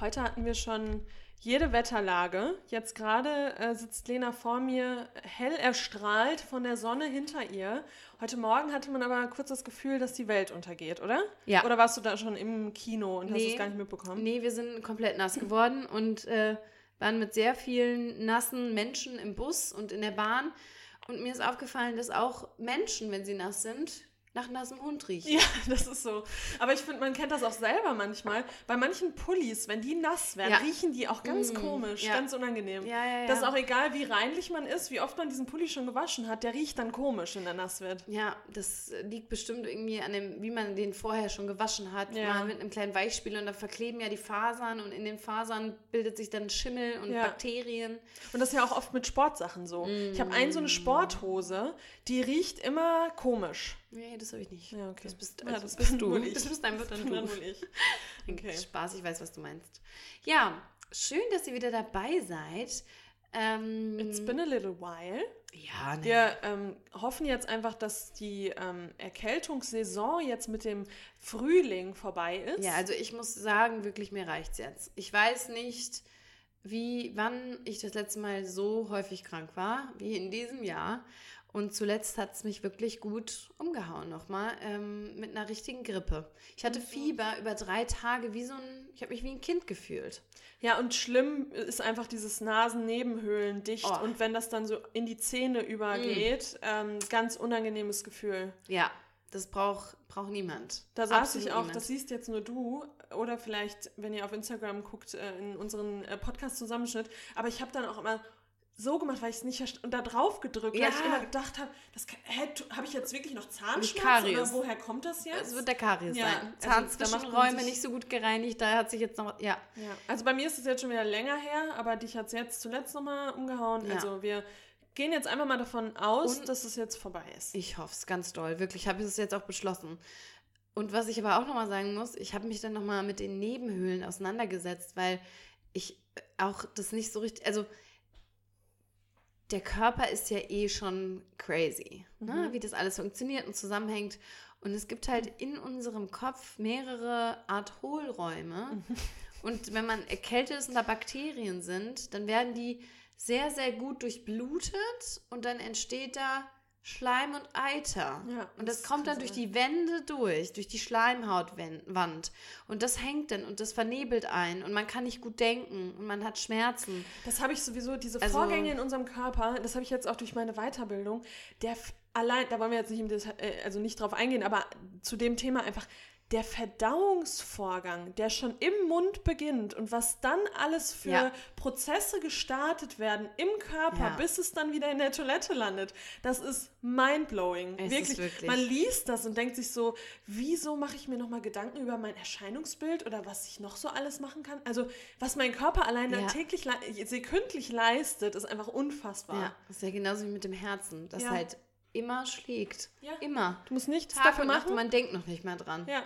Heute hatten wir schon jede Wetterlage. Jetzt gerade äh, sitzt Lena vor mir, hell erstrahlt von der Sonne hinter ihr. Heute Morgen hatte man aber kurz das Gefühl, dass die Welt untergeht, oder? Ja. Oder warst du da schon im Kino und hast Nee. es gar nicht mitbekommen? Nee, wir sind komplett nass geworden und äh, waren mit sehr vielen nassen Menschen im Bus und in der Bahn. Und mir ist aufgefallen, dass auch Menschen, wenn sie nass sind, nach nassem Hund riechen. Ja, das ist so. Aber ich finde, man kennt das auch selber manchmal. Bei manchen Pullis, wenn die nass werden, Ja. riechen die auch ganz Mm, komisch, ja. ganz unangenehm. Ja, ja, ja. Das ist auch egal, wie reinlich man ist, wie oft man diesen Pulli schon gewaschen hat, der riecht dann komisch, wenn er nass wird. Ja, das liegt bestimmt irgendwie an dem, wie man den vorher schon gewaschen hat. Ja. Mal mit einem kleinen Weichspüler und da verkleben ja die Fasern und in den Fasern bildet sich dann Schimmel und. Bakterien. Und das ist ja auch oft mit Sportsachen so. Ich habe ein so Mm. eine Sporthose, die riecht immer komisch. Nee, das habe ich nicht. Ja, okay. Das bist, Ja, also, das bist du. Das bist einfach dann Dann du. wohl ich. Okay. Spaß, ich weiß, was du meinst. Ja, schön, dass ihr wieder dabei seid. Ähm, It's been a little while. ja, ne. Wir ähm, hoffen jetzt einfach, dass die ähm, Erkältungssaison jetzt mit dem Frühling vorbei ist. Ja, also ich muss sagen, wirklich, mir reicht's jetzt. Ich weiß nicht, wie, wann ich das letzte Mal so häufig krank war, wie in diesem Jahr. Und zuletzt hat es mich wirklich gut umgehauen nochmal ähm, mit einer richtigen Grippe. Ich hatte Fieber über drei Tage, wie so ein, ich habe mich wie ein Kind gefühlt. Ja, und schlimm ist einfach dieses Nasennebenhöhlendicht Oh. und wenn das dann so in die Zähne übergeht, ähm, ganz unangenehmes Gefühl. Ja, das braucht braucht niemand. Da saß ich auch, niemand. das siehst jetzt nur du oder vielleicht, wenn ihr auf Instagram guckt, äh, in unseren äh, Podcast-Zusammenschnitt, aber ich habe dann auch immer so gemacht, weil ich es nicht verstanden und da drauf gedrückt, weil Ja. ich immer gedacht habe, das habe ich jetzt wirklich noch Zahnschmerzen oder woher kommt das jetzt? Es wird der Karies Ja, sein. also da macht man Zahnzwischenräume sich- nicht so gut gereinigt, da hat sich jetzt noch, ja. Ja, also bei mir ist es jetzt schon wieder länger her, aber dich hat es jetzt zuletzt nochmal umgehauen. Ja. Also wir gehen jetzt einfach mal davon aus, Und- dass es jetzt vorbei ist. Ich hoffe es ganz doll. Wirklich, habe ich es jetzt auch beschlossen. Und was ich aber auch nochmal sagen muss, ich habe mich dann nochmal mit den Nebenhöhlen auseinandergesetzt, weil ich auch das nicht so richtig, also der Körper ist ja eh schon crazy, ne? Mhm. wie das alles funktioniert und zusammenhängt. Und es gibt halt in unserem Kopf mehrere Art Hohlräume. Und wenn man erkältet ist und da Bakterien sind, dann werden die sehr, sehr gut durchblutet und dann entsteht da Schleim und Eiter. Ja, und das, das kommt dann durch die Wände durch, durch die Schleimhautwand. Und das hängt dann und das vernebelt einen und man kann nicht gut denken und man hat Schmerzen. Das habe ich sowieso, diese Also- Vorgänge in unserem Körper, das habe ich jetzt auch durch meine Weiterbildung, der allein, da wollen wir jetzt nicht äh, also nicht drauf eingehen, aber zu dem Thema einfach, der Verdauungsvorgang, der schon im Mund beginnt und was dann alles für Ja. Prozesse gestartet werden im Körper, Ja. bis es dann wieder in der Toilette landet, das ist mindblowing. Es ist wirklich. wirklich. Man liest das und denkt sich so, wieso mache ich mir nochmal Gedanken über mein Erscheinungsbild oder was ich noch so alles machen kann? Also, was mein Körper allein Ja. täglich, sekündlich leistet, ist einfach unfassbar. Ja, das ist ja genauso wie mit dem Herzen, das Ja. halt immer schlägt. Ja. Immer. Du musst nichts Tag dafür machen. man denkt noch nicht mehr dran. ja.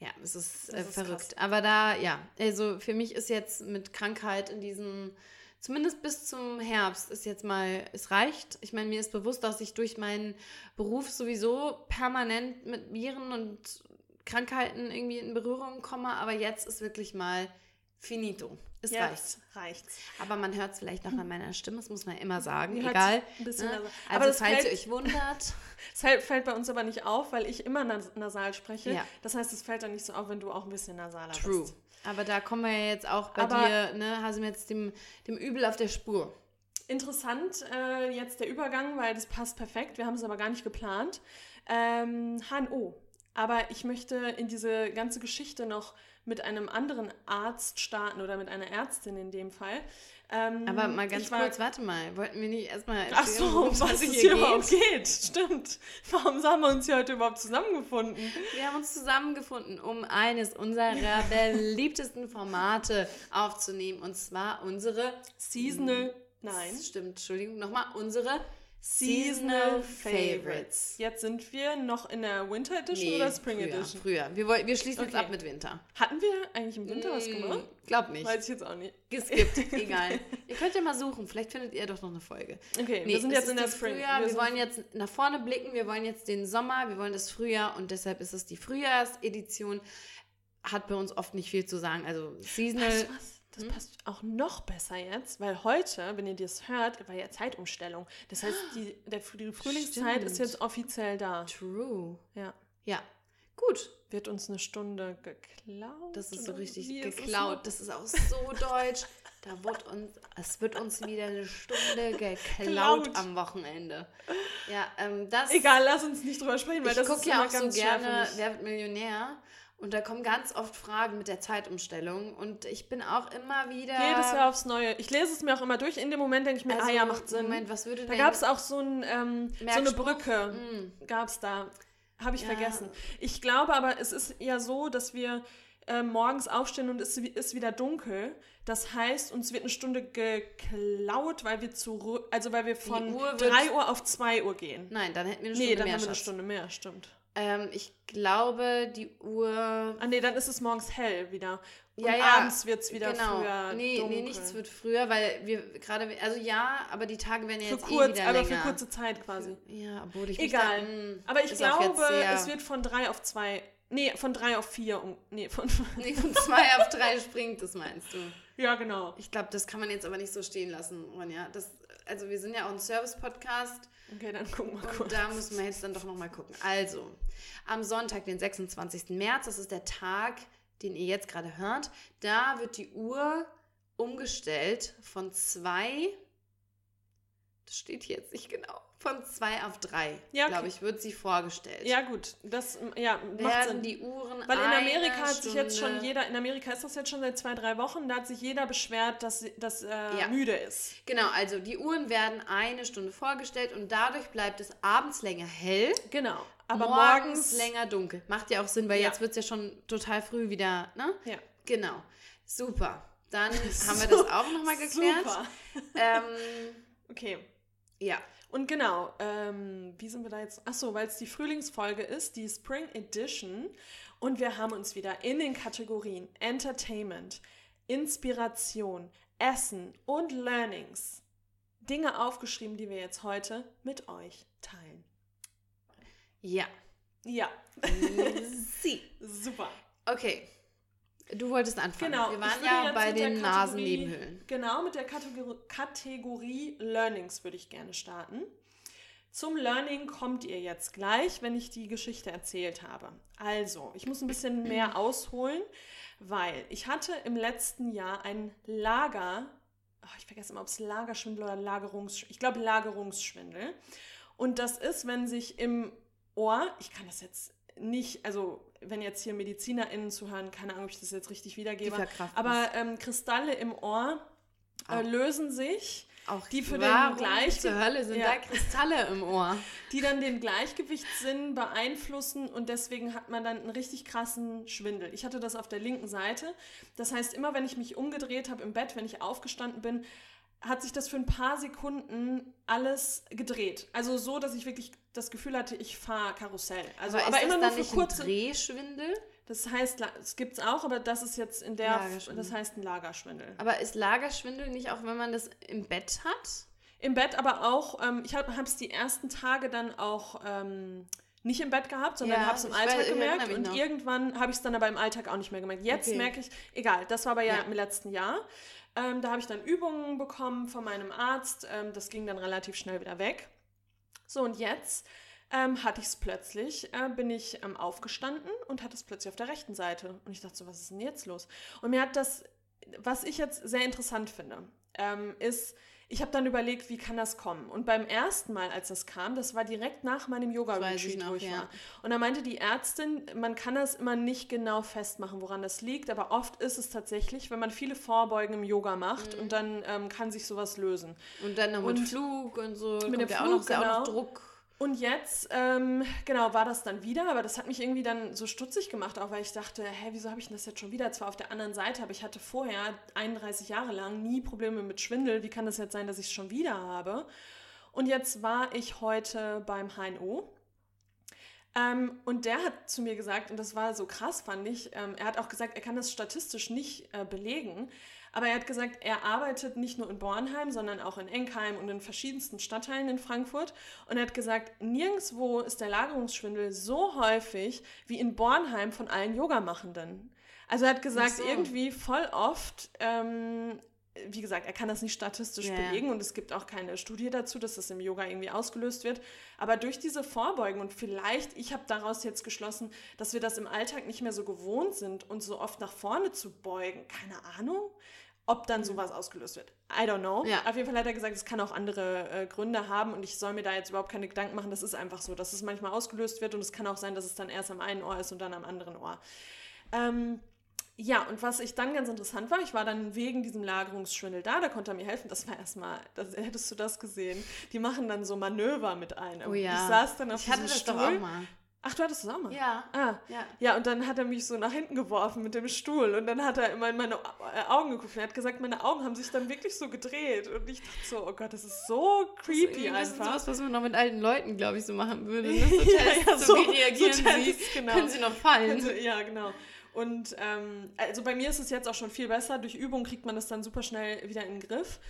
Ja, es ist, äh, ist verrückt. Aber da, ja, also für mich ist jetzt mit Krankheit in diesem, zumindest bis zum Herbst, ist jetzt mal, es reicht. Ich meine, mir ist bewusst, dass ich durch meinen Beruf sowieso permanent mit Viren und Krankheiten irgendwie in Berührung komme, aber jetzt ist wirklich mal finito. Es reicht. Jetzt reicht's. Aber man hört es vielleicht noch an meiner Stimme, das muss man immer sagen, Ihr hört's egal. ein bisschen ne? nasal. Also Aber das falls ihr fällt- euch wundert, Es fällt, fällt bei uns aber nicht auf, weil ich immer nas nasal spreche. Ja. Das heißt, es fällt dann nicht so auf, wenn du auch ein bisschen nasaler True. bist. Aber da kommen wir ja jetzt auch bei Aber- dir, ne, hast du mir jetzt dem, dem Übel auf der Spur. Interessant äh, jetzt der Übergang, weil das passt perfekt. Wir haben es aber gar nicht geplant. Ähm, HNO. Aber ich möchte in diese ganze Geschichte noch mit einem anderen Arzt starten oder mit einer Ärztin in dem Fall. Ähm, Aber mal ganz war- kurz, warte mal, wollten wir nicht erstmal Ach so, worum was es hier überhaupt geht. Stimmt. Warum haben wir uns hier heute überhaupt zusammengefunden? Wir haben uns zusammengefunden, um eines unserer beliebtesten Formate aufzunehmen. Und zwar unsere Seasonal. Nein. Stimmt, Entschuldigung, nochmal, unsere Seasonal Favorites. Jetzt sind wir noch in der Winter Edition oder Spring früher, Edition? Früher. Wir, woll- wir schließen jetzt Okay. ab mit Winter. Hatten wir eigentlich im Winter was gemacht? Mm, Glaub nicht. Weiß ich jetzt auch nicht. Geskippt, egal. ihr könnt ja mal suchen, vielleicht findet ihr doch noch eine Folge. Okay, Nee, wir sind jetzt in der Spring. Frühjahr, wir, sind- wollen jetzt nach vorne blicken, wir wollen jetzt den Sommer, wir wollen das Frühjahr und deshalb ist es die Frühjahrsedition. hat bei uns oft nicht viel zu sagen. Also seasonal. Du was? Das passt auch noch besser jetzt, weil heute, wenn ihr das hört, war ja Zeitumstellung. Das heißt, die, der, die Frühlingszeit Stimmt. ist jetzt offiziell da. True. Ja. Ja, gut. Wird uns eine Stunde geklaut? Das ist so richtig ist geklaut. Das ist auch so deutsch. Da wird uns, es wird uns wieder eine Stunde geklaut am Wochenende. Ja, ähm, das. Egal, lass uns nicht drüber sprechen, weil Ich das ist ja auch so gerne. Wer wird Millionär? Und da kommen ganz oft Fragen mit der Zeitumstellung. Und ich bin auch immer wieder. Jedes Jahr aufs Neue. Ich lese es mir auch immer durch. In dem Moment denke ich mir, ah Also, ja, macht Sinn. Moment, was würde da denn- gab es auch so, ein, ähm, so eine? Brücke. Mm. Gab es da. Habe ich Ja. vergessen. Ich glaube aber, es ist ja so, dass wir äh, morgens aufstehen und es ist wieder dunkel. Das heißt, uns wird eine Stunde geklaut, weil wir zurück, also weil wir von Uhr wird- 3 Uhr auf 2 Uhr gehen. Nein, dann hätten wir eine nee, Stunde dann mehr. haben wir eine. Stunde mehr, stimmt. Ähm, ich glaube, die Uhr. Ah nee, dann ist es morgens hell wieder. Und Ja, ja, abends wird es wieder genau. früher nee, dunkel. nee, nichts wird früher, weil wir gerade. Also ja, aber die Tage werden ja für jetzt kurz, eh wieder aber länger. für kurze Zeit quasi. Ja, obwohl ich Egal. Da, mm, Aber ich glaube, es wird von 3 auf 2, nee, von 3 auf 4, um, nee, von, Nee, von zwei auf drei springt, das meinst du. ja genau. Ich glaube, das kann man jetzt aber nicht so stehen lassen, Ronja. Das, also wir sind ja auch ein Service-Podcast Okay, dann gucken wir und kurz. da müssen wir jetzt dann doch nochmal gucken. Also, am Sonntag, den 26. März, das ist der Tag, den ihr jetzt gerade hört, da wird die Uhr umgestellt von zwei, das steht hier jetzt nicht genau, von zwei auf drei, Ja, okay. glaube ich, wird sie vorgestellt. Ja gut, das ja, macht werden Sinn. die Uhren Weil in Amerika hat sich jetzt schon Stunde- jeder, in Amerika ist das jetzt schon seit zwei, drei Wochen, da hat sich jeder beschwert, dass das äh, Ja. müde ist. Genau, also die Uhren werden eine Stunde vorgestellt und dadurch bleibt es abends länger hell, Genau. Aber morgens, morgens, länger dunkel. Macht ja auch Sinn, weil Ja. jetzt wird es ja schon total früh wieder, ne? Ja. Genau. Super. Dann haben wir das auch nochmal geklärt. Super. Ähm, Okay. ja. Und genau, ähm, wie sind wir da jetzt? Achso, weil es die Frühlingsfolge ist, die Spring Edition. Und wir haben uns wieder in den Kategorien Entertainment, Inspiration, Essen und Learnings Dinge aufgeschrieben, die wir jetzt heute mit euch teilen. Ja. Ja, Sie. super. Okay. Du wolltest anfangen. Genau. Wir waren ja bei den Nasennebenhöhlen. Genau, mit der Kategorie, Kategorie Learnings würde ich gerne starten. Zum Learning kommt ihr jetzt gleich, wenn ich die Geschichte erzählt habe. Also, ich muss ein bisschen mehr ausholen, weil ich hatte im letzten Jahr ein Lager, ach, ich vergesse immer, ob es Lagerschwindel oder Lagerungsschwindel, ich glaube Lagerungsschwindel. Und das ist, wenn sich im Ohr, ich kann das jetzt nicht, also wenn jetzt hier MedizinerInnen zuhören, keine Ahnung, ob ich das jetzt richtig wiedergebe, aber ähm, Kristalle im Ohr äh, lösen sich, Auch die für den Gleichgewicht, zur Hölle sind Ja. da Kristalle im Ohr? die dann den Gleichgewichtssinn beeinflussen und deswegen hat man dann einen richtig krassen Schwindel. Ich hatte das auf der linken Seite. Das heißt, immer wenn ich mich umgedreht habe im Bett, wenn ich aufgestanden bin, hat sich das für ein paar Sekunden alles gedreht. Also so, dass ich wirklich das Gefühl hatte, ich fahre Karussell. Also aber, ist immer nur für kurze. ein Drehschwindel? Das heißt, es gibt es auch, aber das ist jetzt in der, das heißt ein Lagerschwindel. Aber ist Lagerschwindel nicht auch, wenn man das im Bett hat? Im Bett aber auch, ähm, ich habe es die ersten Tage dann auch ähm, nicht im Bett gehabt, sondern Ja, habe es im Alltag weiß- gemerkt und noch. irgendwann habe ich es dann aber im Alltag auch nicht mehr gemerkt. Jetzt Okay. merke ich, egal, das war aber ja, Ja. im letzten Jahr. Ähm, da habe ich dann Übungen bekommen von meinem Arzt, ähm, das ging dann relativ schnell wieder weg. So und jetzt ähm, hatte ich es plötzlich, äh, bin ich ähm, aufgestanden und hatte es plötzlich auf der rechten Seite. Und ich dachte so, was ist denn jetzt los? Und mir hat das, was ich jetzt sehr interessant finde, ähm, ist, ich habe dann überlegt, wie kann das kommen? Und beim ersten Mal, als das kam, das war direkt nach meinem Yoga-Retreat, wo ich ja. war. Und da meinte die Ärztin, man kann das immer nicht genau festmachen, woran das liegt, aber oft ist es tatsächlich, wenn man viele Vorbeugen im Yoga macht Mhm. und dann ähm, kann sich sowas lösen. Und dann noch mit Und Flug und so. mit dem ja auch noch, Flug, ja auch noch genau. Druck. Und jetzt, ähm, genau, war das dann wieder, aber das hat mich irgendwie dann so stutzig gemacht, auch weil ich dachte, hä, wieso habe ich denn das jetzt schon wieder? Zwar auf der anderen Seite, aber ich hatte vorher 31 Jahre lang nie Probleme mit Schwindel. Wie kann das jetzt sein, dass ich es schon wieder habe? Und jetzt war ich heute beim HNO. Ähm, und der hat zu mir gesagt, und das war so krass, fand ich, ähm, er hat auch gesagt, er kann das statistisch nicht äh, belegen, aber er hat gesagt, er arbeitet nicht nur in Bornheim, sondern auch in Enkheim und in verschiedensten Stadtteilen in Frankfurt. Und er hat gesagt, nirgendwo ist der Lagerungsschwindel so häufig wie in Bornheim von allen Yogamachenden. Also er hat gesagt, so. irgendwie voll oft, ähm, wie gesagt, er kann das nicht statistisch ja. belegen und es gibt auch keine Studie dazu, dass das im Yoga irgendwie ausgelöst wird. Aber durch diese Vorbeugen und vielleicht, ich habe daraus jetzt geschlossen, dass wir das im Alltag nicht mehr so gewohnt sind, uns so oft nach vorne zu beugen. Keine Ahnung, ob dann sowas ausgelöst wird. I don't know. Ja. Auf jeden Fall hat er gesagt, es kann auch andere äh, Gründe haben und ich soll mir da jetzt überhaupt keine Gedanken machen. Das ist einfach so, dass es manchmal ausgelöst wird und es kann auch sein, dass es dann erst am einen Ohr ist und dann am anderen Ohr. Ähm, ja, und was ich dann ganz interessant war, ich war dann wegen diesem Lagerungsschwindel da, da konnte er mir helfen. Das war erstmal, das, hättest du das gesehen? Die machen dann so Manöver mit einem. Oh ja. Ich saß dann auf Ich hatte diesem Stuhl. Ach, du hattest das auch mal? Ja. Ah, Ja. ja, und dann hat er mich so nach hinten geworfen mit dem Stuhl und dann hat er immer in meine Au- Augen geguckt. Er hat gesagt, meine Augen haben sich dann wirklich so gedreht und ich dachte so, oh Gott, das ist so creepy ein bisschen einfach. sowas, was man noch mit alten Leuten, glaube ich, so machen würde. Ne? So Ja, Tests, ja, so, so- wie reagieren so sie? Tests, genau. Können sie noch fallen? Also, ja, genau. Und ähm, also bei mir ist es jetzt auch schon viel besser. Durch Übung kriegt man das dann super schnell wieder in den Griff.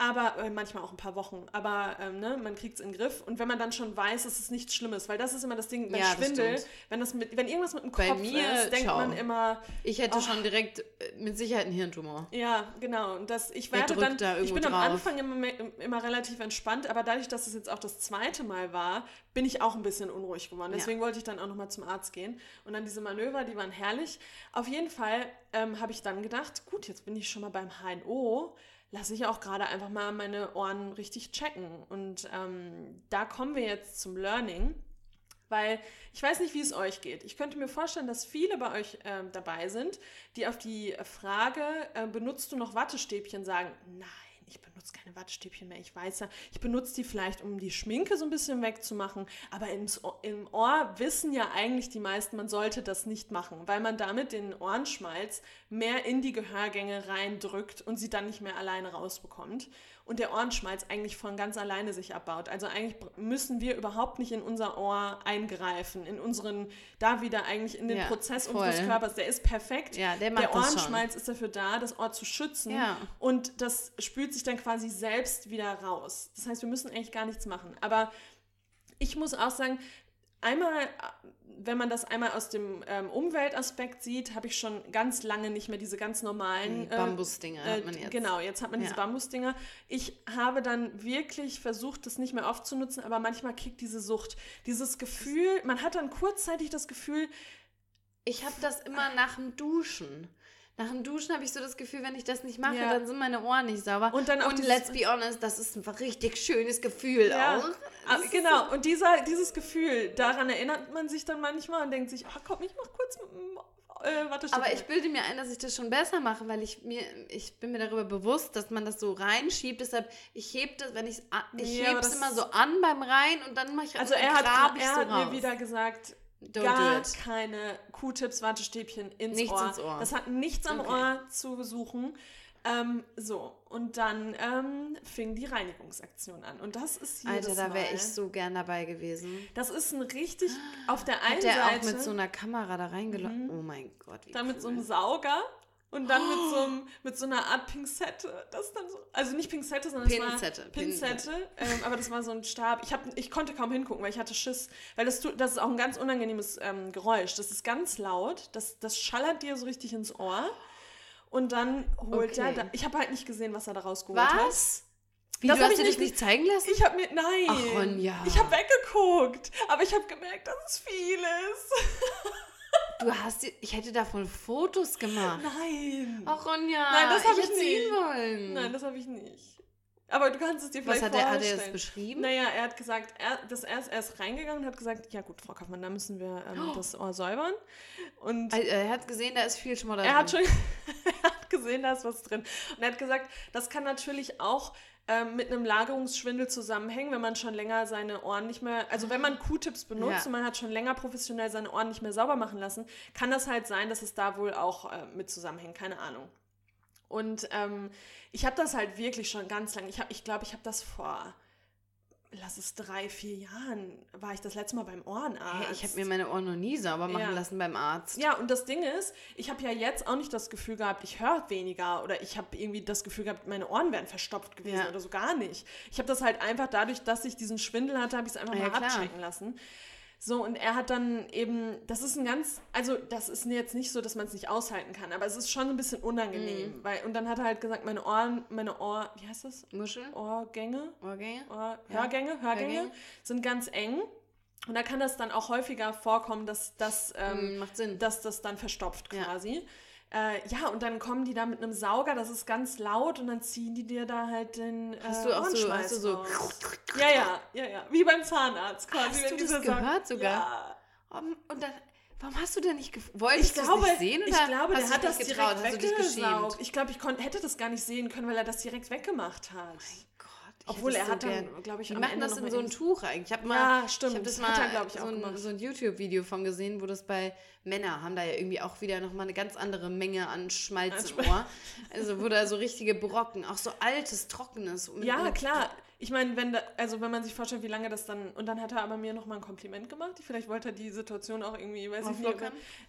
Aber äh, manchmal auch ein paar Wochen. Aber ähm, ne, man kriegt es in den Griff. Und wenn man dann schon weiß, es ist nichts Schlimmes, weil das ist immer das Ding bei Ja, das Schwindel, stimmt. wenn, das mit, wenn irgendwas mit dem Kopf mir, ist, denkt ciao. man immer, ich hätte Oh. schon direkt äh, mit Sicherheit einen Hirntumor. Ja, genau. Und das, ich Wer werde dann, da ich bin am drauf? Anfang immer, me- immer relativ entspannt, aber dadurch, dass es jetzt auch das zweite Mal war, bin ich auch ein bisschen unruhig geworden. Ja. Deswegen wollte ich dann auch nochmal zum Arzt gehen. Und dann diese Manöver, die waren herrlich. Auf jeden Fall ähm, habe ich dann gedacht, gut, jetzt bin ich schon mal beim HNO, lasse ich auch gerade einfach mal meine Ohren richtig checken. Und ähm, da kommen wir jetzt zum Learning. Weil ich weiß nicht, wie es euch geht. Ich könnte mir vorstellen, dass viele bei euch ähm, dabei sind, die auf die Frage, äh, benutzt du noch Wattestäbchen, sagen, nein, ich benutze keine Wattestäbchen mehr. Ich weiß ja, ich benutze die vielleicht, um die Schminke so ein bisschen wegzumachen. Aber ins, im Ohr wissen ja eigentlich die meisten, man sollte das nicht machen, weil man damit den Ohrenschmalz mehr in die Gehörgänge reindrückt und sie dann nicht mehr alleine rausbekommt. Und der Ohrenschmalz eigentlich von ganz alleine sich abbaut. Also eigentlich müssen wir überhaupt nicht in unser Ohr eingreifen, in unseren, da wieder eigentlich in den Ja, Prozess voll. unseres Körpers. Der ist perfekt. Ja, der der. Ohrenschmalz ist dafür da, das Ohr zu schützen. Ja. Und das spült sich dann quasi selbst wieder raus. Das heißt, wir müssen eigentlich gar nichts machen. Aber ich muss auch sagen, einmal, wenn man das einmal aus dem ähm, Umweltaspekt sieht, habe ich schon ganz lange nicht mehr diese ganz normalen Die Bambusdinger hat man jetzt. Genau, jetzt hat man diese Ja. Bambusdinger. Ich habe dann wirklich versucht, das nicht mehr oft zu nutzen, aber manchmal kickt diese Sucht. Dieses Gefühl, man hat dann kurzzeitig das Gefühl, Ich habe das immer nach dem Duschen. Nach dem Duschen habe ich so das Gefühl, wenn ich das nicht mache, Ja. dann sind meine Ohren nicht sauber. Und dann auch Und let's be honest, das ist ein richtig schönes Gefühl Ja, auch. ah, Das genau. Und dieser, dieses Gefühl, daran erinnert man sich dann manchmal und denkt sich, ach komm, ich mach kurz dem äh. Aber ich bilde mir ein, dass ich das schon besser mache, weil ich mir, ich bin mir darüber bewusst, dass man das so reinschiebt. Deshalb, ich hebe das, wenn ich ich Ja, hebe es immer so an beim Rein und dann mache ich also er hat, er so hat raus. mir wieder gesagt, Don't gar keine Q-Tips, Wattestäbchen ins, Nichts Ohr. ins Ohr. Das hat nichts am Okay. Ohr zu suchen. Ähm, so, und dann ähm, fing die Reinigungsaktion an. Und das ist jedes Alter, da wäre ich so gern dabei gewesen. Das ist ein richtig, auf der einen Hat der Seite, auch mit so einer Kamera da reingelaufen? Mhm. Oh mein Gott, wie dann mit cool. so einem Sauger und dann mit so, einem, mit so einer Art Pinzette. Das dann so, also nicht Pinzette, sondern war Pinzette, Pinzette. Ähm, aber das war so ein Stab. Ich, hab, ich konnte kaum hingucken, weil ich hatte Schiss. Weil das, das ist auch ein ganz unangenehmes ähm, Geräusch. Das ist ganz laut. Das, das schallert dir so richtig ins Ohr. Und dann holt Okay. er da, Ich habe halt nicht gesehen, was er da rausgeholt hat. Was? Wie, Das du hast ich dir nicht nicht zeigen lassen? Ich habe mir, nein. Ach, Ronja. Ich habe weggeguckt. Aber ich habe gemerkt, dass es viel ist. Du hast, ich hätte davon Fotos gemacht. Nein. Ach, Ronja. Nein, das hab ich sehen nicht. wollen. Nein, das habe ich nicht. Aber du kannst es dir Was vielleicht hat er, hat er vorstellen. das beschrieben? Naja, er hat gesagt, er, das er, ist, er ist reingegangen und hat gesagt, ja gut, Frau Kaufmann, da müssen wir ähm, Oh. das Ohr säubern. Und Also, Er hat gesehen, da ist viel Schmodder er hat drin. schon er hat gesehen, da ist was drin. Und er hat gesagt, das kann natürlich auch ähm, mit einem Lagerungsschwindel zusammenhängen, wenn man schon länger seine Ohren nicht mehr, also wenn man Q-Tips benutzt Ja. und man hat schon länger professionell seine Ohren nicht mehr sauber machen lassen, kann das halt sein, dass es da wohl auch äh, mit zusammenhängt, keine Ahnung. Und ähm, ich habe das halt wirklich schon ganz lange, ich glaube, ich, glaub, ich habe das vor, lass es drei, vier Jahren, war ich das letzte Mal beim Ohrenarzt. Hey, ich habe mir meine Ohren noch nie sauber machen Ja. lassen beim Arzt. Ja, und das Ding ist, ich habe ja jetzt auch nicht das Gefühl gehabt, ich höre weniger oder ich habe irgendwie das Gefühl gehabt, meine Ohren wären verstopft gewesen Ja. oder so gar nicht. Ich habe das halt einfach dadurch, dass ich diesen Schwindel hatte, habe ich es einfach Ja, mal klar. abchecken lassen. So, und er hat dann eben, das ist ein ganz, also das ist jetzt nicht so, dass man es nicht aushalten kann, aber es ist schon ein bisschen unangenehm. Mhm. Weil, und dann hat er halt gesagt, meine Ohren, meine Ohr, wie heißt das? Muschel? Ohrgänge? Okay. Ohr, Ja. Hörgänge, Hörgänge Hörgänge. sind ganz eng. Und da kann das dann auch häufiger vorkommen, dass, ähm, Mm, macht Sinn. dass das dann verstopft Ja. Äh, ja, und dann kommen die da mit einem Sauger, das ist ganz laut und dann ziehen die dir da halt den äh, Hast du auch so, hast du so. Ja, ja, ja, ja. Wie beim Zahnarzt quasi. Hast du das gehört sogar? Ja. Um, und dann, warum hast du denn nicht Wolltest Ich du glaube, nicht sehen? Oder ich glaube, hast der hat das direkt getraut? Hast du dich geschämt? weggesaugt. Ich glaube, ich hätte das gar nicht sehen können, weil er das direkt weggemacht hat. Gott, ich Obwohl er es so hat dann, glaube ich, Die machen das noch in mal so ein Tuch eigentlich. Ich habe mal, Ja, stimmt. Ich habe das Das hat mal er, ich, so, auch ein, gemacht. so ein YouTube-Video von gesehen, wo das bei Männern haben da ja irgendwie auch wieder nochmal eine ganz andere Menge an Schmalz im Ohr. Also wo da so richtige Brocken, auch so altes, trockenes. Ja, klar. Ich meine, wenn da, also wenn man sich vorstellt, wie lange das dann. Und dann hat er aber mir nochmal ein Kompliment gemacht. Vielleicht wollte er die Situation auch irgendwie, weiß ich nicht.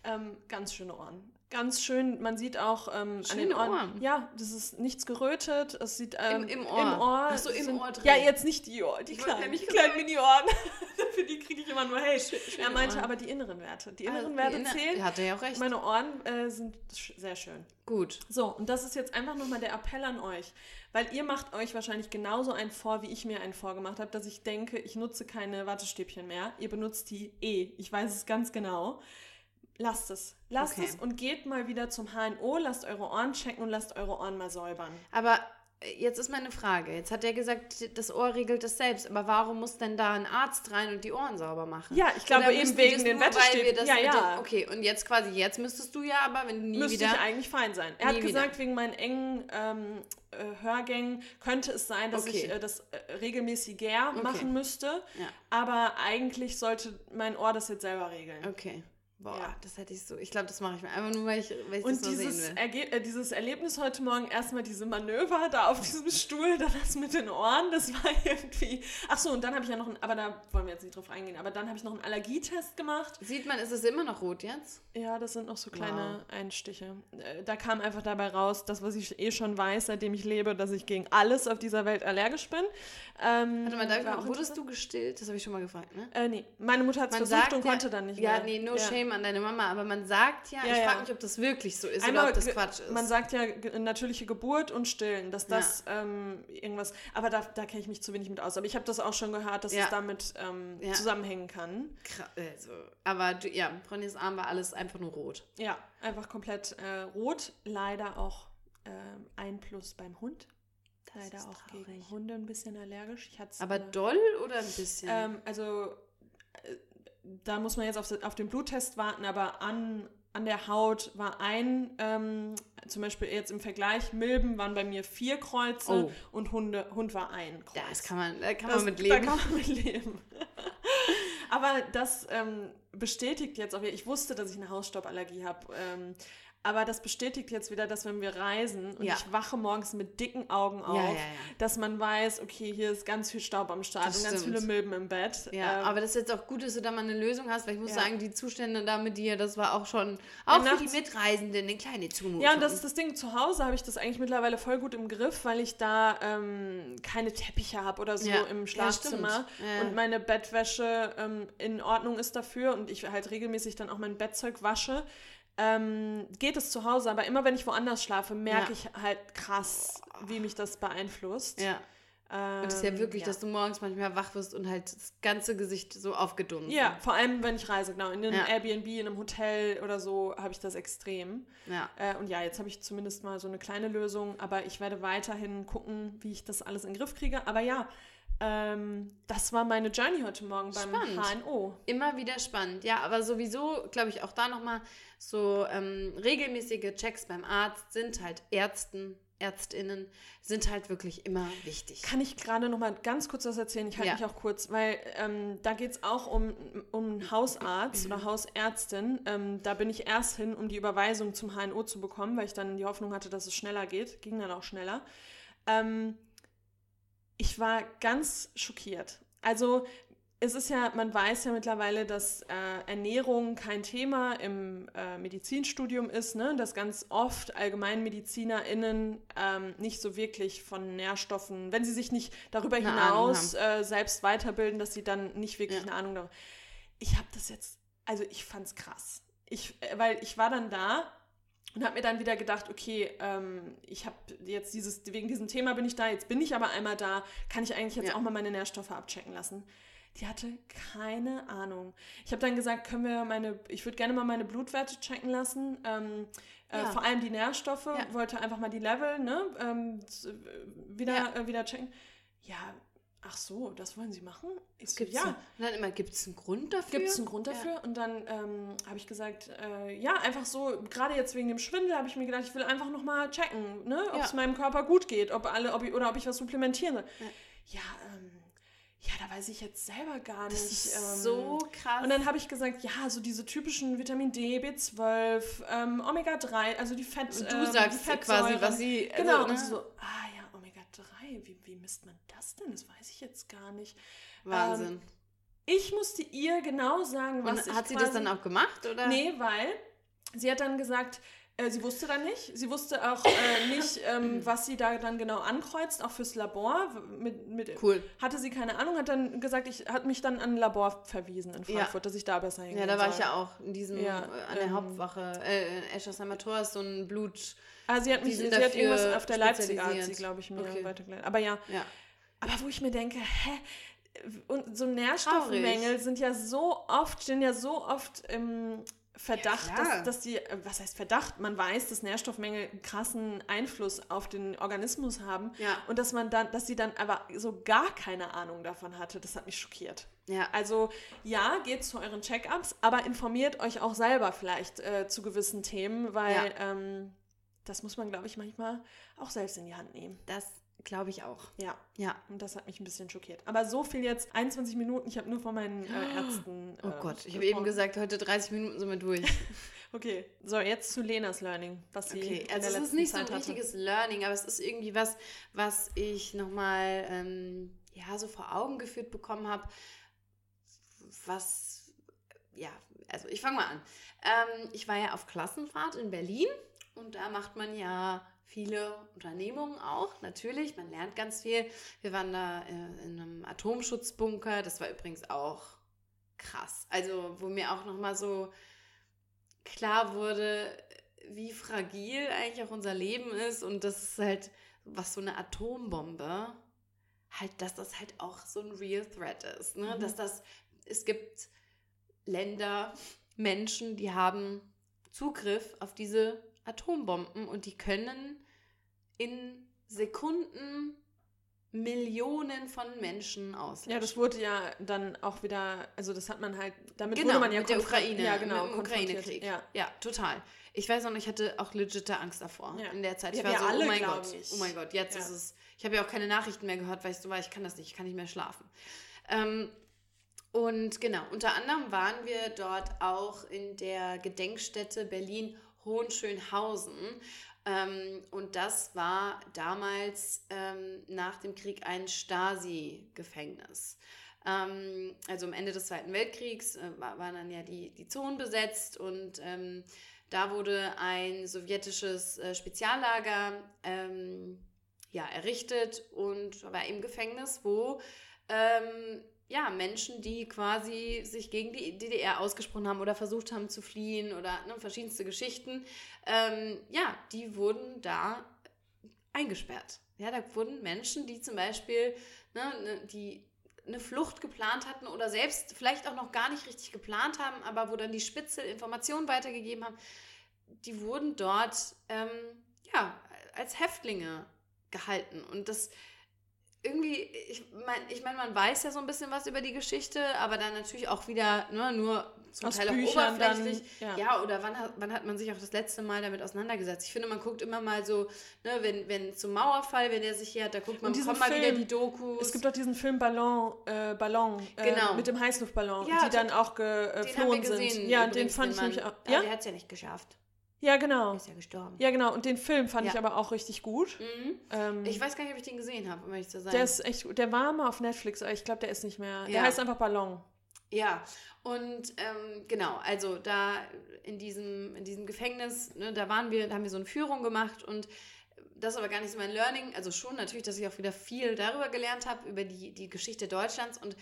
Ähm, ganz schöne Ohren. Ganz schön, man sieht auch ähm, an den Ohren. Ohren. Ja, das ist nichts gerötet. Es sieht ähm, Im- im Ohr. Im Ohr Ach so, im sind, Ohr drin. Ja, jetzt nicht die Ohren, die Ich kleinen, nämlich die kleinen. Mini-Ohren. Für die kriege ich immer nur Hate. schöne er meinte Ohren. aber die inneren Werte. Die Ah, inneren die Werte inner- zählen. Hat er ja auch recht. Meine Ohren äh, sind sehr schön. Gut. So, und das ist jetzt einfach nochmal der Appell an euch, weil ihr macht euch wahrscheinlich genauso einen vor, wie ich mir einen vorgemacht habe, dass ich denke, ich nutze keine Wattestäbchen mehr. Ihr benutzt die eh. Ich weiß es ganz genau. Lasst es. Lasst Okay. es und geht mal wieder zum HNO, lasst eure Ohren checken und lasst eure Ohren mal säubern. Aber äh, jetzt ist meine Frage. Jetzt hat er gesagt, das Ohr regelt das selbst. Aber warum muss denn da ein Arzt rein und die Ohren sauber machen? Ja, ich glaube Oder eben wegen den das Ja, ja. Den, okay, und jetzt quasi, jetzt müsstest du ja aber, wenn du nie Müsste wieder... ich eigentlich fein sein. Er hat wieder. gesagt, wegen meinen engen ähm, äh, Hörgängen könnte es sein, dass Okay. ich äh, das äh, regelmäßiger Okay. machen müsste. Ja. Aber eigentlich sollte mein Ohr das jetzt selber regeln. Okay. Boah, Ja. das hätte ich so. Ich glaube, das mache ich mir einfach nur, weil ich, weil ich Und das mal sehen dieses, will. Erge äh, dieses Erlebnis heute Morgen, erstmal diese Manöver da auf diesem Stuhl, dann das mit den Ohren, das war irgendwie. Ach so, und dann habe ich ja noch einen, aber da wollen wir jetzt nicht drauf eingehen, aber dann habe ich noch einen Allergietest gemacht. Sieht man, ist es immer noch rot jetzt? Ja, das sind noch so kleine Einstiche. Äh, Da kam einfach dabei raus, das, was ich eh schon weiß, seitdem ich lebe, dass ich gegen alles auf dieser Welt allergisch bin. Ähm, Warte mal, darf ich mal, wurdest du gestillt? Das habe ich schon mal gefragt, ne? Äh, nee, meine Mutter hat es versucht und ja- konnte dann nicht Ja, mehr. nee, no Ja. shame an deine Mama, aber man sagt ja, Ja, ich ja. frage mich, ob das wirklich so ist Einmal oder ob das Quatsch ist. Man sagt ja natürliche Geburt und Stillen, dass das ähm, irgendwas. Aber da, da kenne ich mich zu wenig mit aus. Aber ich habe das auch schon gehört, dass Ja. es damit ähm, Ja. zusammenhängen kann. Also, aber du, ja, Bronnys Arm war alles einfach nur rot. Ja, einfach komplett äh, rot. Leider auch ähm, ein Plus beim Hund. Das Leider auch traurig. gegen Hunde ein bisschen allergisch. Ich hat's, Aber äh, doll oder ein bisschen? Ähm, also äh, da muss man jetzt auf, auf den Bluttest warten, aber an, an der Haut war ein, ähm, zum Beispiel jetzt im Vergleich, Milben waren bei mir vier Kreuze Oh. und Hunde, Hund war ein Kreuz. das kann man, da kann Das- man mit Da leben. kann man mit leben. aber das ähm, bestätigt jetzt auch ich wusste, dass ich eine Hausstauballergie habe. Ähm, aber das bestätigt jetzt wieder, dass wenn wir reisen und Ja. ich wache morgens mit dicken Augen auf, Ja, ja, dass man weiß, okay, hier ist ganz viel Staub am Start Das und ganz stimmt. viele Milben im Bett. Ja, Ähm, aber das ist jetzt auch gut, dass du da mal eine Lösung hast, weil ich muss sagen, die Zustände da mit dir, das war auch schon, auch für die Mitreisenden eine kleine Zumutung. Ja, und das ist das Ding. Zu Hause habe ich das eigentlich mittlerweile voll gut im Griff, weil ich da ähm, keine Teppiche habe oder so im Schlafzimmer. Und meine Bettwäsche ähm, in Ordnung ist dafür und ich halt regelmäßig dann auch mein Bettzeug wasche. Ähm, geht es zu Hause, aber immer wenn ich woanders schlafe, merke Ja. ich halt krass, wie mich das beeinflusst. ja. Ähm, Und das ist ja wirklich, ja. dass du morgens manchmal wach wirst und halt das ganze Gesicht so aufgedunsen. Ja, vor allem wenn ich reise, genau. In einem Ja. Airbnb, in einem Hotel oder so habe ich das extrem. Ja. Äh, und ja, jetzt habe ich zumindest mal so eine kleine Lösung, aber ich werde weiterhin gucken, wie ich das alles in den Griff kriege. Aber ja, ähm, das war meine Journey heute Morgen beim Spannend. HNO. Immer wieder spannend. Ja, aber sowieso, glaube ich, auch da nochmal so ähm, regelmäßige Checks beim Arzt sind halt Ärzten, Ärztinnen, sind halt wirklich immer wichtig. Kann ich gerade noch mal ganz kurz was erzählen? Ich halte Ja. mich auch kurz, weil ähm, da geht es auch um, um einen Hausarzt oder Hausärztin. Ähm, da bin ich erst hin, um die Überweisung zum HNO zu bekommen, weil ich dann die Hoffnung hatte, dass es schneller geht. Ging dann auch schneller. Ähm, ich war ganz schockiert. Also es ist ja, man weiß ja mittlerweile, dass äh, Ernährung kein Thema im äh, Medizinstudium ist, ne? dass ganz oft AllgemeinmedizinerInnen ähm, nicht so wirklich von Nährstoffen, wenn sie sich nicht darüber Eine hinaus äh, selbst weiterbilden, dass sie dann nicht wirklich Ja. eine Ahnung darüber ich habe das jetzt, also ich fand's krass. Ich, äh, weil ich war dann da und habe mir dann wieder gedacht, okay, ähm, ich habe jetzt dieses, wegen diesem Thema bin ich da, jetzt bin ich aber einmal da, kann ich eigentlich jetzt Ja. auch mal meine Nährstoffe abchecken lassen. Die hatte keine Ahnung. Ich habe dann gesagt, können wir meine, ich würde gerne mal meine Blutwerte checken lassen. Ähm, äh, Ja. vor allem die Nährstoffe, Ja. wollte einfach mal die Level ne, ähm, äh, wieder, äh, wieder checken. Ja, ach so, das wollen Sie machen? Ich so, Gibt's ja. einen, und dann immer, gibt es einen Grund dafür? Gibt es einen Grund dafür? Und dann ähm, habe ich gesagt, äh, ja, einfach so, gerade jetzt wegen dem Schwindel habe ich mir gedacht, ich will einfach nochmal checken, ne, ob Ja. es meinem Körper gut geht, ob alle, ob ich, oder ob ich was supplementieren soll. Ja, ähm, ja, da weiß ich jetzt selber gar Das nicht. ist ähm, so krass. und dann habe ich gesagt, ja, so diese typischen Vitamin D, B12, ähm, Omega-3, also die Fett. Und du ähm, sagst die quasi, Fettsäuren. was sie. also, Genau, ne? und so, ah Omega-3, wie, wie misst man das denn? Das weiß ich jetzt gar nicht. Wahnsinn. Ich musste ihr genau sagen, was Und ich hat sie das dann auch gemacht? Oder? Nee, weil sie hat dann gesagt, äh, sie wusste dann nicht. Sie wusste auch äh, nicht, ähm, was sie da dann genau ankreuzt, auch fürs Labor. Mit, mit, Cool. Hatte sie keine Ahnung, hat dann gesagt, ich hat mich dann an ein Labor verwiesen in Ja. Frankfurt, dass ich da besser hingehen Ja, da war soll. ich ja auch in diesem, Ja, äh, an der ähm, Hauptwache. Äh, in Escholsheimer Tor ist so ein Blut. Ah, sie hat, mich, sie hat irgendwas auf der Leipziger, hat sie, glaube ich, mir Okay. weitergeleitet. Aber ja, Ja. aber wo ich mir denke, hä? Und so Nährstoffmängel sind ja so oft, stehen ja so oft im Verdacht, Ja, dass, dass die, äh, was heißt Verdacht? Man weiß, dass Nährstoffmängel einen krassen Einfluss auf den Organismus haben. Ja. Und dass man dann, dass sie dann aber so gar keine Ahnung davon hatte, das hat mich schockiert. Ja. Also ja, geht zu euren Check-ups, aber informiert euch auch selber vielleicht äh, zu gewissen Themen, weil Ja. ähm, das muss man, glaube ich, manchmal auch selbst in die Hand nehmen. Das glaube ich auch. Ja. Ja. Und das hat mich ein bisschen schockiert. Aber so viel jetzt, 21 Minuten, ich habe nur von meinen äh, Ärzten. Oh äh, Gott, ich habe eben gesagt, heute 30 Minuten sind wir durch. Okay, so jetzt zu Lenas Learning, was sie Okay, also es ist nicht so ein Zeit hatte. richtiges Learning, aber es ist irgendwie was, was ich nochmal ähm, ja, so vor Augen geführt bekommen habe, was, ja, also ich fange mal an. Ähm, ich war ja auf Klassenfahrt in Berlin und da macht man ja viele Unternehmungen auch, natürlich. Man lernt ganz viel. Wir waren da äh, in einem Atomschutzbunker, das war übrigens auch krass. Also, wo mir auch nochmal so klar wurde, wie fragil eigentlich auch unser Leben ist und das ist halt, was so eine Atombombe, halt, dass das halt auch so ein real threat ist. Ne? Mhm. Dass das, es gibt Länder, Menschen, die haben Zugriff auf diese Atombomben und die können in Sekunden Millionen von Menschen auslöschen. Ja, das wurde ja dann auch wieder, also das hat man halt, damit Genau, wurde man ja mit der Ukraine, ja, genau, mit dem. Ukraine-Krieg. Ja. Ja, total. Ich weiß auch nicht, ich hatte auch legit Angst davor Ja. in der Zeit. Ja, Ich war wir so, alle, oh mein Gott, ich. oh mein Gott, jetzt Ja. ist es. Ich habe ja auch keine Nachrichten mehr gehört, weil ich so war, ich kann das nicht, ich kann nicht mehr schlafen. Ähm, und genau, unter anderem waren wir dort auch in der Gedenkstätte Berlin-Hohenschönhausen. Ähm, und das war damals ähm, nach dem Krieg ein Stasi-Gefängnis. Ähm, also am Ende des Zweiten Weltkriegs äh, war, waren dann ja die, die Zonen besetzt und ähm, da wurde ein sowjetisches äh, Speziallager ähm, ja, errichtet und war im Gefängnis, wo ähm, ja, Menschen, die quasi sich gegen die DDR ausgesprochen haben oder versucht haben zu fliehen oder ne, verschiedenste Geschichten, ähm, ja, die wurden da eingesperrt. Ja, da wurden Menschen, die zum Beispiel, ne, ne, die eine Flucht geplant hatten oder selbst vielleicht auch noch gar nicht richtig geplant haben, aber wo dann die Spitze Informationen weitergegeben haben, die wurden dort ähm, ja, als Häftlinge gehalten. Und das irgendwie, ich meine, ich mein, man weiß ja so ein bisschen was über die Geschichte, aber dann natürlich auch wieder ne, nur zum Aus Teil auch Büchern dann, oberflächlich. ja. ja. oder wann hat, wann hat man sich auch das letzte Mal damit auseinandergesetzt? Ich finde, man guckt immer mal so, ne, wenn, wenn zum Mauerfall, wenn der sich hier hat, da guckt man, kommen mal wieder Film, die Dokus. Es gibt doch diesen Film Ballon, äh, Ballon äh, Genau. mit dem Heißluftballon, Ja, die dann auch geflohen wir sind. gesehen. Ja, den fand ich nämlich auch. Ja? Der hat es ja nicht geschafft. Ja, Der genau. ist ja gestorben. Ja, genau. Und den Film fand Ja. ich aber auch richtig gut. Mhm. Ähm, Ich weiß gar nicht, ob ich den gesehen habe, um ehrlich zu sein. der ist echt gut. Der war mal auf Netflix, aber ich glaube, der ist nicht mehr. Der Ja. heißt einfach Ballon. Ja, und ähm, genau, also da in diesem, in diesem Gefängnis, ne, da waren wir, da haben wir so eine Führung gemacht und das ist aber gar nicht so mein Learning. Also schon natürlich, dass ich auch wieder viel darüber gelernt habe, über die, die Geschichte Deutschlands und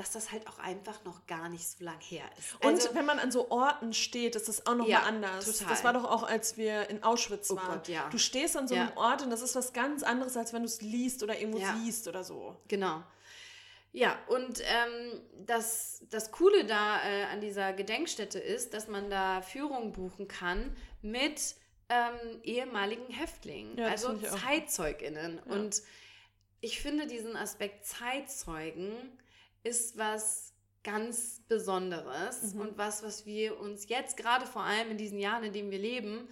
dass das halt auch einfach noch gar nicht so lang her ist. Also, und wenn man an so Orten steht, ist das auch noch ja, mal anders. Total. Das war doch auch, als wir in Auschwitz oh waren. Gott, ja. Du stehst an so einem ja. Ort und das ist was ganz anderes, als wenn du es liest oder irgendwo siehst oder so. Genau. Ja, und ähm, das, das Coole da äh, an dieser Gedenkstätte ist, dass man da Führung buchen kann mit ähm, ehemaligen Häftlingen, ja, also ZeitzeugInnen. Ja. Und ich finde diesen Aspekt Zeitzeugen ist was ganz Besonderes mhm. und was, was wir uns jetzt gerade vor allem in diesen Jahren, in denen wir leben,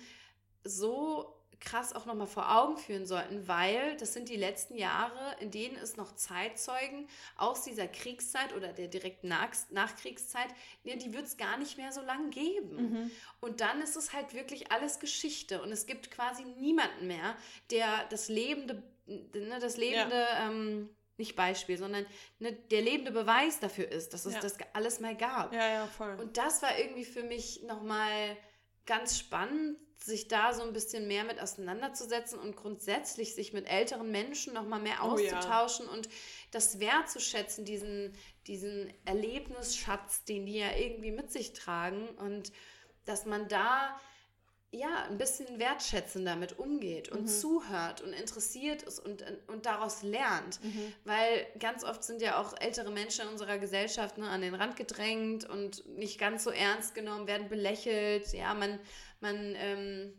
so krass auch nochmal vor Augen führen sollten, weil das sind die letzten Jahre, in denen es noch Zeitzeugen aus dieser Kriegszeit oder der direkten Nach Nachkriegszeit, die wird es gar nicht mehr so lange geben. Mhm. Und dann ist es halt wirklich alles Geschichte und es gibt quasi niemanden mehr, der das lebende, ne, das lebende, ja. ähm, nicht Beispiel, sondern ne, der lebende Beweis dafür ist, dass es ja. das alles mal gab. Ja, ja, voll. Und das war irgendwie für mich nochmal ganz spannend, sich da so ein bisschen mehr mit auseinanderzusetzen und grundsätzlich sich mit älteren Menschen noch mal mehr auszutauschen oh, ja. und das wertzuschätzen, diesen, diesen Erlebnisschatz, den die ja irgendwie mit sich tragen und dass man da ja, ein bisschen wertschätzender damit umgeht und mhm. zuhört und interessiert ist und, und daraus lernt. Mhm. Weil ganz oft sind ja auch ältere Menschen in unserer Gesellschaft ne, an den Rand gedrängt und nicht ganz so ernst genommen, werden belächelt. Ja, man, man ähm,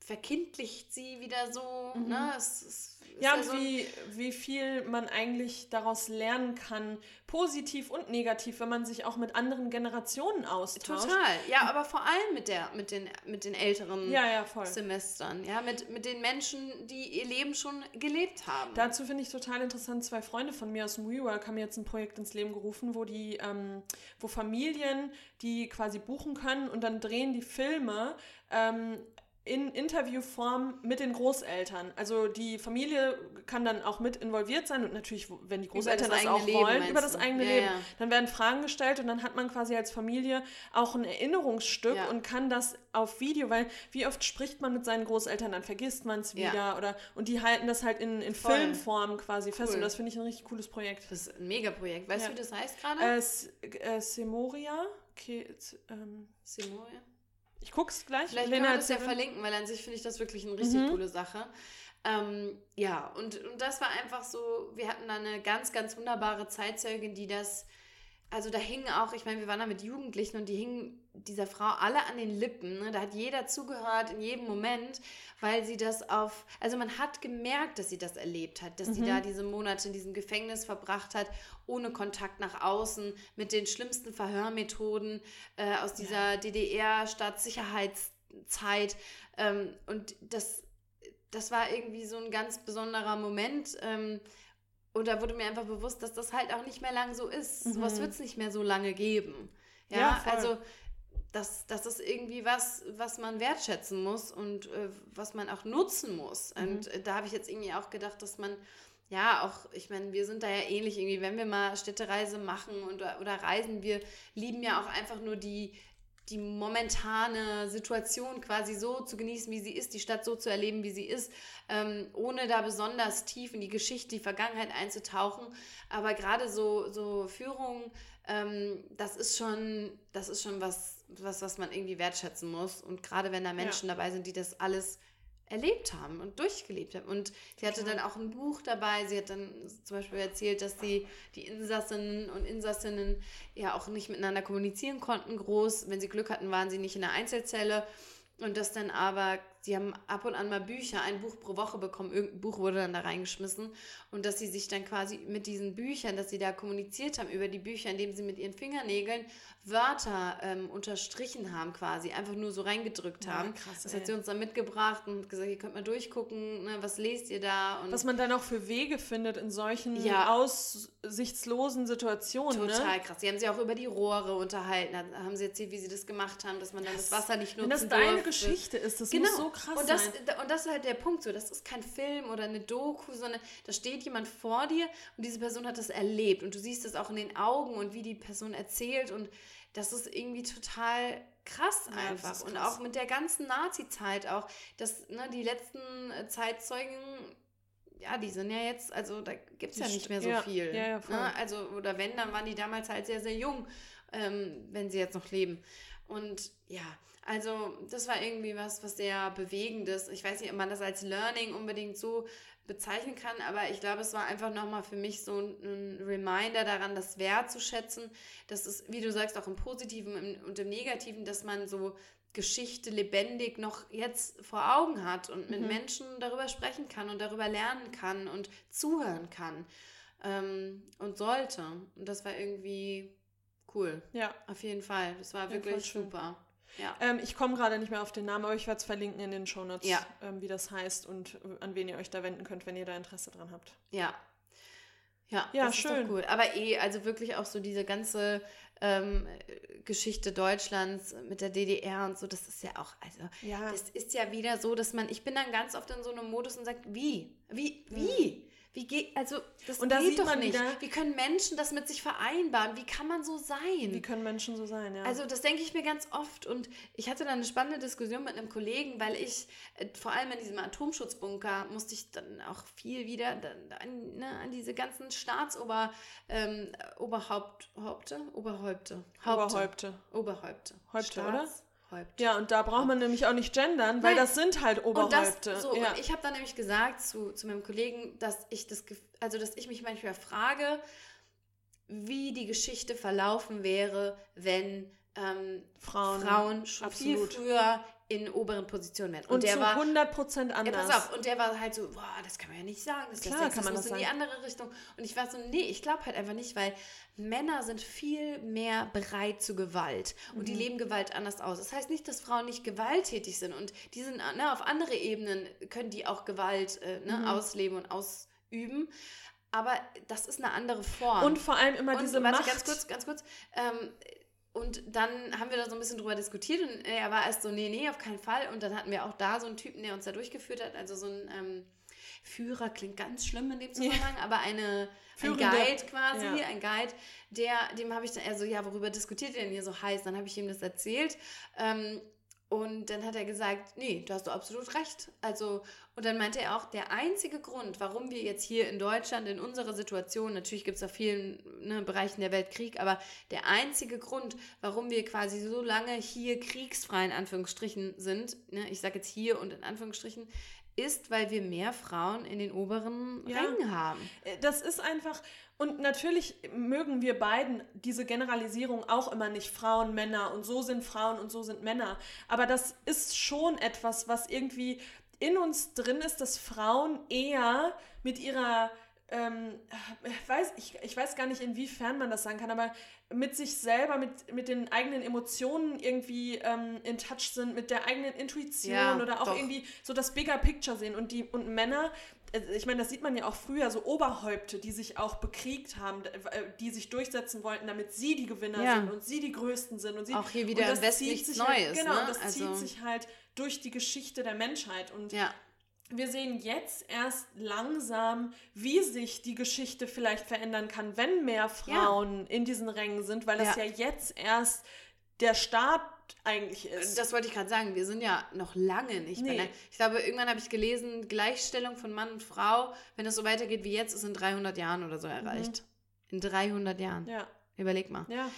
verkindlicht sie wieder so. Mhm. Ne? Es, es ja, und so wie, wie viel man eigentlich daraus lernen kann, positiv und negativ, wenn man sich auch mit anderen Generationen austauscht. Total, ja, aber vor allem mit, der, mit, den, mit den älteren ja, ja, Semestern, ja, mit, mit den Menschen, die ihr Leben schon gelebt haben. Dazu finde ich total interessant, zwei Freunde von mir aus dem WeWork haben jetzt ein Projekt ins Leben gerufen, wo die, ähm, wo Familien, die quasi buchen können und dann drehen die Filme ähm, in Interviewform mit den Großeltern. Also die Familie kann dann auch mit involviert sein und natürlich, wenn die Großeltern das, das, auch Leben, wollen, über das eigene ja, Leben, ja. dann werden Fragen gestellt und dann hat man quasi als Familie auch ein Erinnerungsstück ja. und kann das auf Video, weil wie oft spricht man mit seinen Großeltern, dann vergisst man es wieder oder und die halten das halt in, in Filmform quasi cool. fest und das finde ich ein richtig cooles Projekt. Das ist ein Mega-Projekt. Weißt du, wie das heißt gerade? Äh, äh, Semoria. Okay, ähm, Semoria. Ich guck's gleich. Vielleicht Lena können wir das ja verlinken, weil an sich finde ich das wirklich eine richtig mhm. coole Sache. Ähm, ja, und, und das war einfach so, wir hatten da eine ganz, ganz wunderbare Zeitzeugin, die das also da hingen auch, ich meine, wir waren da mit Jugendlichen und die hingen dieser Frau alle an den Lippen. Ne? Da hat jeder zugehört in jedem Moment, weil sie das auf, also man hat gemerkt, dass sie das erlebt hat, dass mhm. sie da diese Monate in diesem Gefängnis verbracht hat, ohne Kontakt nach außen, mit den schlimmsten Verhörmethoden äh, aus dieser ja. DDR-Staatssicherheitszeit. Ähm, und das, das war irgendwie so ein ganz besonderer Moment. Ähm, und da wurde mir einfach bewusst, dass das halt auch nicht mehr lang so ist. Mhm. Sowas wird es nicht mehr so lange geben. Ja, ja also das, das ist irgendwie was, was man wertschätzen muss und äh, was man auch nutzen muss. Mhm. Und äh, da habe ich jetzt irgendwie auch gedacht, dass man ja, auch, ich meine, wir sind da ja ähnlich irgendwie, wenn wir mal Städtereise machen und, oder reisen, wir lieben ja auch einfach nur die, die momentane Situation quasi so zu genießen, wie sie ist, die Stadt so zu erleben, wie sie ist, ähm, ohne da besonders tief in die Geschichte, die Vergangenheit einzutauchen. Aber gerade so, so Führung, ähm, das ist schon, das ist schon was, was, was man irgendwie wertschätzen muss. Und gerade wenn da Menschen ja. dabei sind, die das alles erlebt haben und durchgelebt haben. Und sie hatte dann auch ein Buch dabei. Sie hat dann zum Beispiel erzählt, dass sie die Insassinnen und Insassinnen ja auch nicht miteinander kommunizieren konnten groß. Wenn sie Glück hatten, waren sie nicht in der Einzelzelle. Und dass dann aber Sie haben ab und an mal Bücher, ein Buch pro Woche bekommen, irgendein Buch wurde dann da reingeschmissen und dass sie sich dann quasi mit diesen Büchern, dass sie da kommuniziert haben über die Bücher, indem sie mit ihren Fingernägeln Wörter ähm, unterstrichen haben quasi, einfach nur so reingedrückt ja, haben. Krass, das ey. hat sie uns dann mitgebracht und gesagt, ihr könnt mal durchgucken, ne, was lest ihr da? Und was man dann auch für Wege findet in solchen ja. aussichtslosen Situationen. Ne? Total ne? krass. Sie haben sich auch über die Rohre unterhalten, da haben sie erzählt, wie sie das gemacht haben, dass man dann das, das Wasser nicht nutzen Wenn das deine Geschichte ist, das genau. muss so krass und das, sein. Und das ist halt der Punkt so. Das ist kein Film oder eine Doku, sondern da steht jemand vor dir und diese Person hat das erlebt. Und du siehst es auch in den Augen und wie die Person erzählt. Und das ist irgendwie total krass Ja, das einfach. ist Und krass. auch mit der ganzen Nazi-Zeit auch, dass ne, die letzten Zeitzeugen, ja, die sind ja jetzt, also da gibt es ja nicht mehr so ja, viel. ja, ja, ne? Also, oder wenn, dann waren die damals halt sehr, sehr jung, ähm, wenn sie jetzt noch leben. Und ja, also das war irgendwie was, was sehr bewegendes. Ich weiß nicht, ob man das als Learning unbedingt so bezeichnen kann, aber ich glaube, es war einfach nochmal für mich so ein, Reminder daran, das wertzuschätzen, dass es, wie du sagst, auch im Positiven und im Negativen, dass man so Geschichte lebendig noch jetzt vor Augen hat und mit Mhm. Menschen darüber sprechen kann und darüber lernen kann und zuhören kann ähm, und sollte. Und das war irgendwie cool. Ja. Auf jeden Fall. Das war Ja, wirklich super. Ja. Ähm, ich komme gerade nicht mehr auf den Namen, aber ich werde es verlinken in den Shownotes, Ja. ähm, wie das heißt und äh, an wen ihr euch da wenden könnt, wenn ihr da Interesse dran habt. Ja. Ja, Ja, das ist schön. doch cool. Aber eh, also wirklich auch so diese ganze ähm, Geschichte Deutschlands mit der DDR und so, das ist ja auch, also Ja. das ist ja wieder so, dass man, ich bin dann ganz oft in so einem Modus und sagt, wie? Wie? Wie? Wie geht, also das. Und da geht sieht doch man nicht. wieder- Wie können Menschen das mit sich vereinbaren? Wie kann man so sein? Wie können Menschen so sein, ja. Also das denke ich mir ganz oft und ich hatte da eine spannende Diskussion mit einem Kollegen, weil ich äh, vor allem in diesem Atomschutzbunker musste ich dann auch viel wieder dann, an, ne, an diese ganzen Staatsober ähm, Oberhaupt Haupte Oberhäupte Haupte. Oberhäupte. Oberhäupte Häupte, oder? Staatshäupte. Ja, und da braucht man nämlich auch nicht gendern, weil Nein. das sind halt Und das, Oberhäupte. so, ja. und ich habe dann nämlich gesagt zu, zu meinem Kollegen, dass ich das, also dass ich mich manchmal frage, wie die Geschichte verlaufen wäre, wenn ähm, Frauen, Frauen, schon absolut. viel früher in oberen Positionen wären. und der zu war 100% ja, anders. pass auf, und der war halt so, boah, das kann man ja nicht sagen, das ist Klar kann man das in die andere Richtung. Und ich war so, nee, ich glaube halt einfach nicht, weil Männer sind viel mehr bereit zu Gewalt und Mhm. die leben Gewalt anders aus. Das heißt nicht, dass Frauen nicht gewalttätig sind und die sind, ne, auf andere Ebenen können die auch Gewalt äh, ne, Mhm. ausleben und ausüben. Aber das ist eine andere Form. Und vor allem immer Und diese warte, Macht. ganz kurz, ganz kurz. Ähm, und dann haben wir da so ein bisschen drüber diskutiert und er war erst so, nee, nee, auf keinen Fall. Und dann hatten wir auch da so einen Typen, der uns da durchgeführt hat. Also so ein ähm, Führer klingt ganz schlimm in dem Zusammenhang, aber eine, ein. Guide quasi, Ja. ein Guide, der, dem habe ich dann, er so, ja, worüber diskutiert ihr denn hier so heiß? Dann habe ich ihm das erzählt. Ähm, und dann hat er gesagt, nee, da hast du absolut recht. Also, und dann meinte er auch, der einzige Grund, warum wir jetzt hier in Deutschland in unserer Situation, natürlich gibt es auf vielen ne, Bereichen der Welt Krieg, aber der einzige Grund, warum wir quasi so lange hier kriegsfrei in Anführungsstrichen sind, ne, ich sage jetzt hier und in Anführungsstrichen, ist, weil wir mehr Frauen in den oberen Ja. Rängen haben. Äh, Das ist einfach, und natürlich mögen wir beiden diese Generalisierung auch immer nicht, Frauen, Männer und so sind Frauen und so sind Männer. Aber das ist schon etwas, was irgendwie in uns drin ist, dass Frauen eher mit ihrer, ähm, ich, weiß, ich, ich weiß gar nicht, inwiefern man das sagen kann, aber mit sich selber, mit, mit den eigenen Emotionen irgendwie ähm, in Touch sind, mit der eigenen Intuition Ja, oder auch doch. irgendwie so das Bigger Picture sehen. Und die und Männer, äh, ich meine, das sieht man ja auch früher, so Oberhäupte, die sich auch bekriegt haben, äh, die sich durchsetzen wollten, damit sie die Gewinner Ja. sind und sie die Größten sind. Und sie, Auch hier und wieder im das zieht nichts sich Neues, Halt, genau, ne? und das Also- zieht sich halt durch die Geschichte der Menschheit. Und Ja, wir sehen jetzt erst langsam, wie sich die Geschichte vielleicht verändern kann, wenn mehr Frauen in diesen Rängen sind, weil das Ja. ja jetzt erst der Start eigentlich ist. Das wollte ich gerade sagen. Wir sind ja noch lange nicht Nee. der, Ich glaube, irgendwann habe ich gelesen, Gleichstellung von Mann und Frau, wenn es so weitergeht wie jetzt, ist in 300 Jahren oder so erreicht. In 300 Jahren. Mhm. ja, Überleg mal. ja.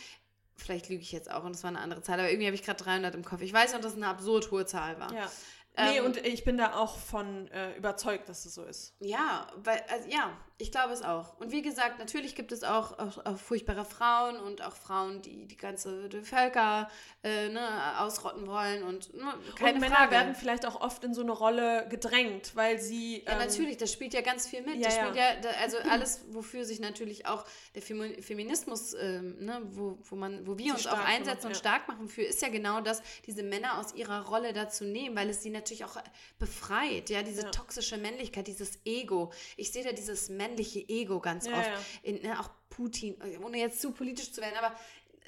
Vielleicht lüge ich jetzt auch und es war eine andere Zahl, aber irgendwie habe ich gerade 300 im Kopf. Ich weiß noch, dass es eine absurd hohe Zahl war. Ja. Nee, Ähm, und ich bin da auch von äh, überzeugt, dass es so ist. Ja, weil, also, ja, ich glaube es auch. Und wie gesagt, natürlich gibt es auch, auch, auch furchtbare Frauen und auch Frauen, die die ganze die Völker äh, ne, ausrotten wollen und ne, keine und Männer Frage. werden vielleicht auch oft in so eine Rolle gedrängt, weil sie. Ja, ähm, natürlich, das spielt ja ganz viel mit. Ja, das ja. spielt ja, da, also alles, wofür sich natürlich auch der Femi- Feminismus, ähm, ne, wo, wo, man, wo wir uns auch einsetzen und ja. stark machen für, ist ja genau das, diese Männer aus ihrer Rolle dazu nehmen, weil es sie natürlich auch befreit, ja, diese Ja. toxische Männlichkeit, dieses Ego. Ich sehe da dieses männliche Ego ganz Ja, oft. ja. In, ne, auch Putin, ohne jetzt zu politisch zu werden, aber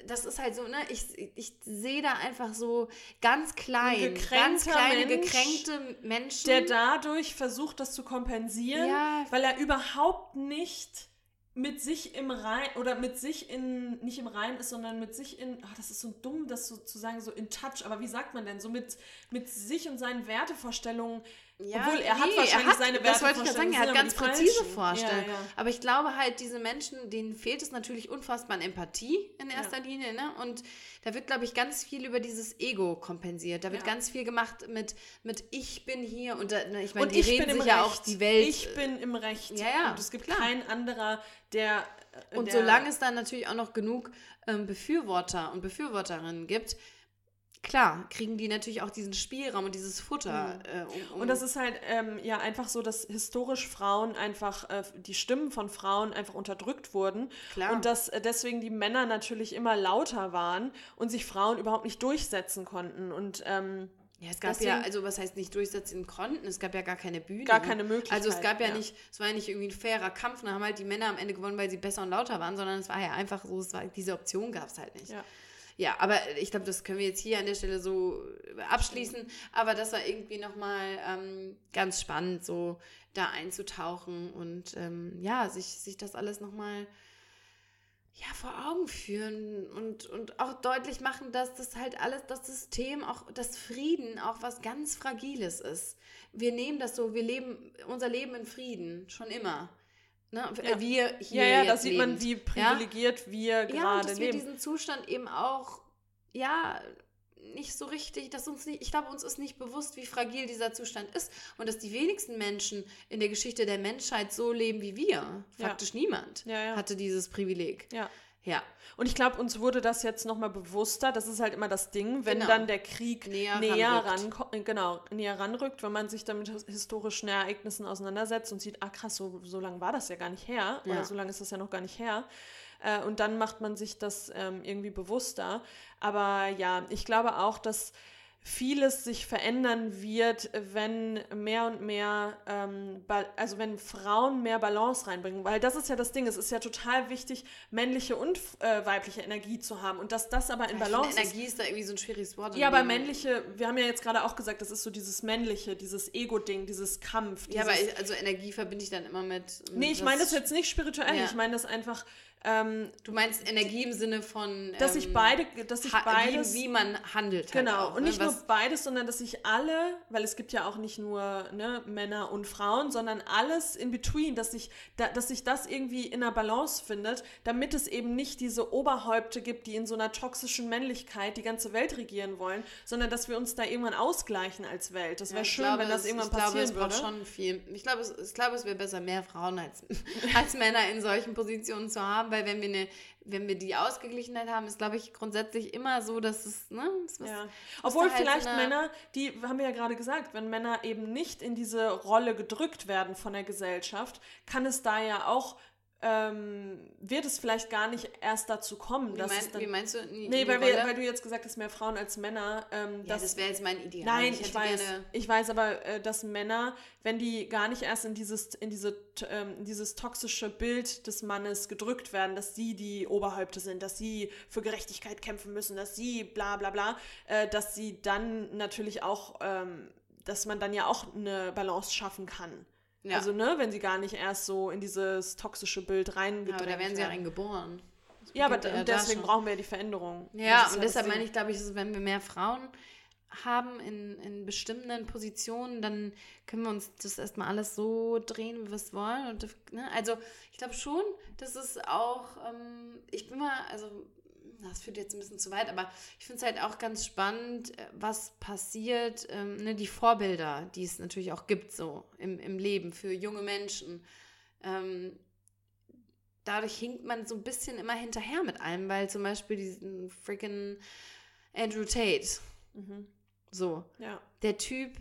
das ist halt so, ne, ich, ich sehe da einfach so ganz klein, ganz kleine, Mensch, gekränkte Menschen. der dadurch versucht, das zu kompensieren, Ja. weil er überhaupt nicht mit sich im Rein oder mit sich in, nicht im Rein ist, sondern mit sich in, ach, das ist so dumm, das so zu sagen, so in touch, aber wie sagt man denn, so mit, mit sich und seinen Wertevorstellungen ja, Obwohl er nee, hat wahrscheinlich er hat, seine Das wollte ich gerade sagen, er hat ganz präzise Vorstellungen. Ja, ja. Aber ich glaube halt, diese Menschen, denen fehlt es natürlich unfassbar an Empathie in erster ja. Linie. Ne? Und da wird, glaube ich, ganz viel über dieses Ego kompensiert. Da wird ganz viel gemacht mit, mit ich bin hier und da, ne, ich meine, die reden sich ja auch die Welt. Ich bin im Recht. Ja, ja. Und es gibt klar. keinen anderer, der. Und solange es dann natürlich auch noch genug ähm, Befürworter und Befürworterinnen gibt, klar, kriegen die natürlich auch diesen Spielraum und dieses Futter. Mhm. Äh, um, um und das ist halt ähm, ja einfach so, dass historisch Frauen einfach, äh, die Stimmen von Frauen einfach unterdrückt wurden. Klar. Und dass äh, deswegen die Männer natürlich immer lauter waren und sich Frauen überhaupt nicht durchsetzen konnten. Und ähm, ja, es gab Deswegen, ja, also was heißt nicht durchsetzen konnten, es gab ja gar keine Bühne. Gar keine Möglichkeit. Also es gab ja, ja, nicht, es war ja nicht irgendwie ein fairer Kampf, da haben halt die Männer am Ende gewonnen, weil sie besser und lauter waren, sondern es war ja einfach so, es war, diese Option gab es halt nicht. Ja. Ja, aber ich glaube, das können wir jetzt hier an der Stelle so abschließen. Aber das war irgendwie nochmal ähm, ganz spannend, so da einzutauchen und ähm, ja, sich, sich das alles nochmal ja, vor Augen führen und, und auch deutlich machen, dass das halt alles, das System, auch das Frieden auch was ganz Fragiles ist. Wir nehmen das so, wir leben unser Leben in Frieden, schon immer. Ne? Ja. Wir hier. Ja, ja, da sieht man, wie privilegiert ja? wir gerade ja, und dass leben. wir diesen Zustand eben auch, ja, nicht so richtig, dass uns nicht, ich glaube, uns ist nicht bewusst, wie fragil dieser Zustand ist und dass die wenigsten Menschen in der Geschichte der Menschheit so leben wie wir. Faktisch niemand hatte dieses Privileg. Ja. Ja. Und ich glaube, uns wurde das jetzt nochmal bewusster. Das ist halt immer das Ding, wenn genau. dann der Krieg näher, näher ranrückt. Ran, genau, näher ranrückt, wenn man sich dann mit historischen Ereignissen auseinandersetzt und sieht, ah krass, so, so lange war das ja gar nicht her. Ja. Oder so lange ist das ja noch gar nicht her. Äh, und dann macht man sich das ähm, irgendwie bewusster. Aber ja, ich glaube auch, dass vieles sich verändern wird, wenn mehr und mehr, ähm, also wenn Frauen mehr Balance reinbringen. Weil das ist ja das Ding, es ist ja total wichtig, männliche und äh, weibliche Energie zu haben. Und dass das aber in Balance ich Energie ist da irgendwie so ein schwieriges Wort. Ja, aber männliche, wir haben ja jetzt gerade auch gesagt, das ist so dieses männliche, dieses Ego-Ding, dieses Kampf. Dieses, ja, aber ich, also Energie verbinde ich dann immer mit. mit nee, ich meine das jetzt nicht spirituell, ja. ich meine das einfach ähm, du meinst Energie im Sinne von. Dass ähm, ich beide, dass ich beides. Wie, wie man handelt. Halt genau. Auch, und nicht ne? nur beides, sondern dass ich alle, weil es gibt ja auch nicht nur ne, Männer und Frauen, sondern alles in between, dass sich da, dass sich das irgendwie in einer Balance findet, damit es eben nicht diese Oberhäupte gibt, die in so einer toxischen Männlichkeit die ganze Welt regieren wollen, sondern dass wir uns da irgendwann ausgleichen als Welt. Das wäre ja, schön, glaube, wenn das irgendwann ich passieren glaube, es würde. schon viel. Ich glaube, es, ich glaube, es wäre besser, mehr Frauen als, als Männer in solchen Positionen zu haben weil wenn wir eine, wenn wir die Ausgeglichenheit haben, ist, glaube ich, grundsätzlich immer so, dass es, ne? Es, ja. Obwohl halt vielleicht Männer, die haben wir ja gerade gesagt, wenn Männer eben nicht in diese Rolle gedrückt werden von der Gesellschaft, kann es da ja auch ähm, wird es vielleicht gar nicht erst dazu kommen. Wie, dass mein, dann, wie meinst du? In, nee, weil, wir, weil, du jetzt gesagt hast, mehr Frauen als Männer. Ähm, ja, das wäre jetzt mein Ideal. Nein, ich, ich weiß. Ich weiß aber, äh, dass Männer, wenn die gar nicht erst in dieses, in diese, ähm, dieses toxische Bild des Mannes gedrückt werden, dass sie die Oberhäupte sind, dass sie für Gerechtigkeit kämpfen müssen, dass sie bla bla bla, äh, dass sie dann natürlich auch, ähm, dass man dann ja auch eine Balance schaffen kann. Ja. Also, ne, wenn sie gar nicht erst so in dieses toxische Bild reingedrängt aber da werden sie ja reingeboren. Ja, aber ja deswegen brauchen wir ja die Veränderung. Ja, und deshalb meine ich, glaube ich, wenn wir mehr Frauen haben in, in bestimmten Positionen, dann können wir uns das erstmal alles so drehen, wie wir es wollen. Und, ne? Also ich glaube schon, dass es auch, ähm, ich bin mal, also das führt jetzt ein bisschen zu weit, aber ich finde es halt auch ganz spannend, äh, was passiert, ähm, ne, die Vorbilder, die es natürlich auch gibt, so im, im Leben für junge Menschen. Ähm, dadurch hinkt man so ein bisschen immer hinterher mit allem, weil zum Beispiel diesen freaking Andrew Tate, mhm. so, ja. der Typ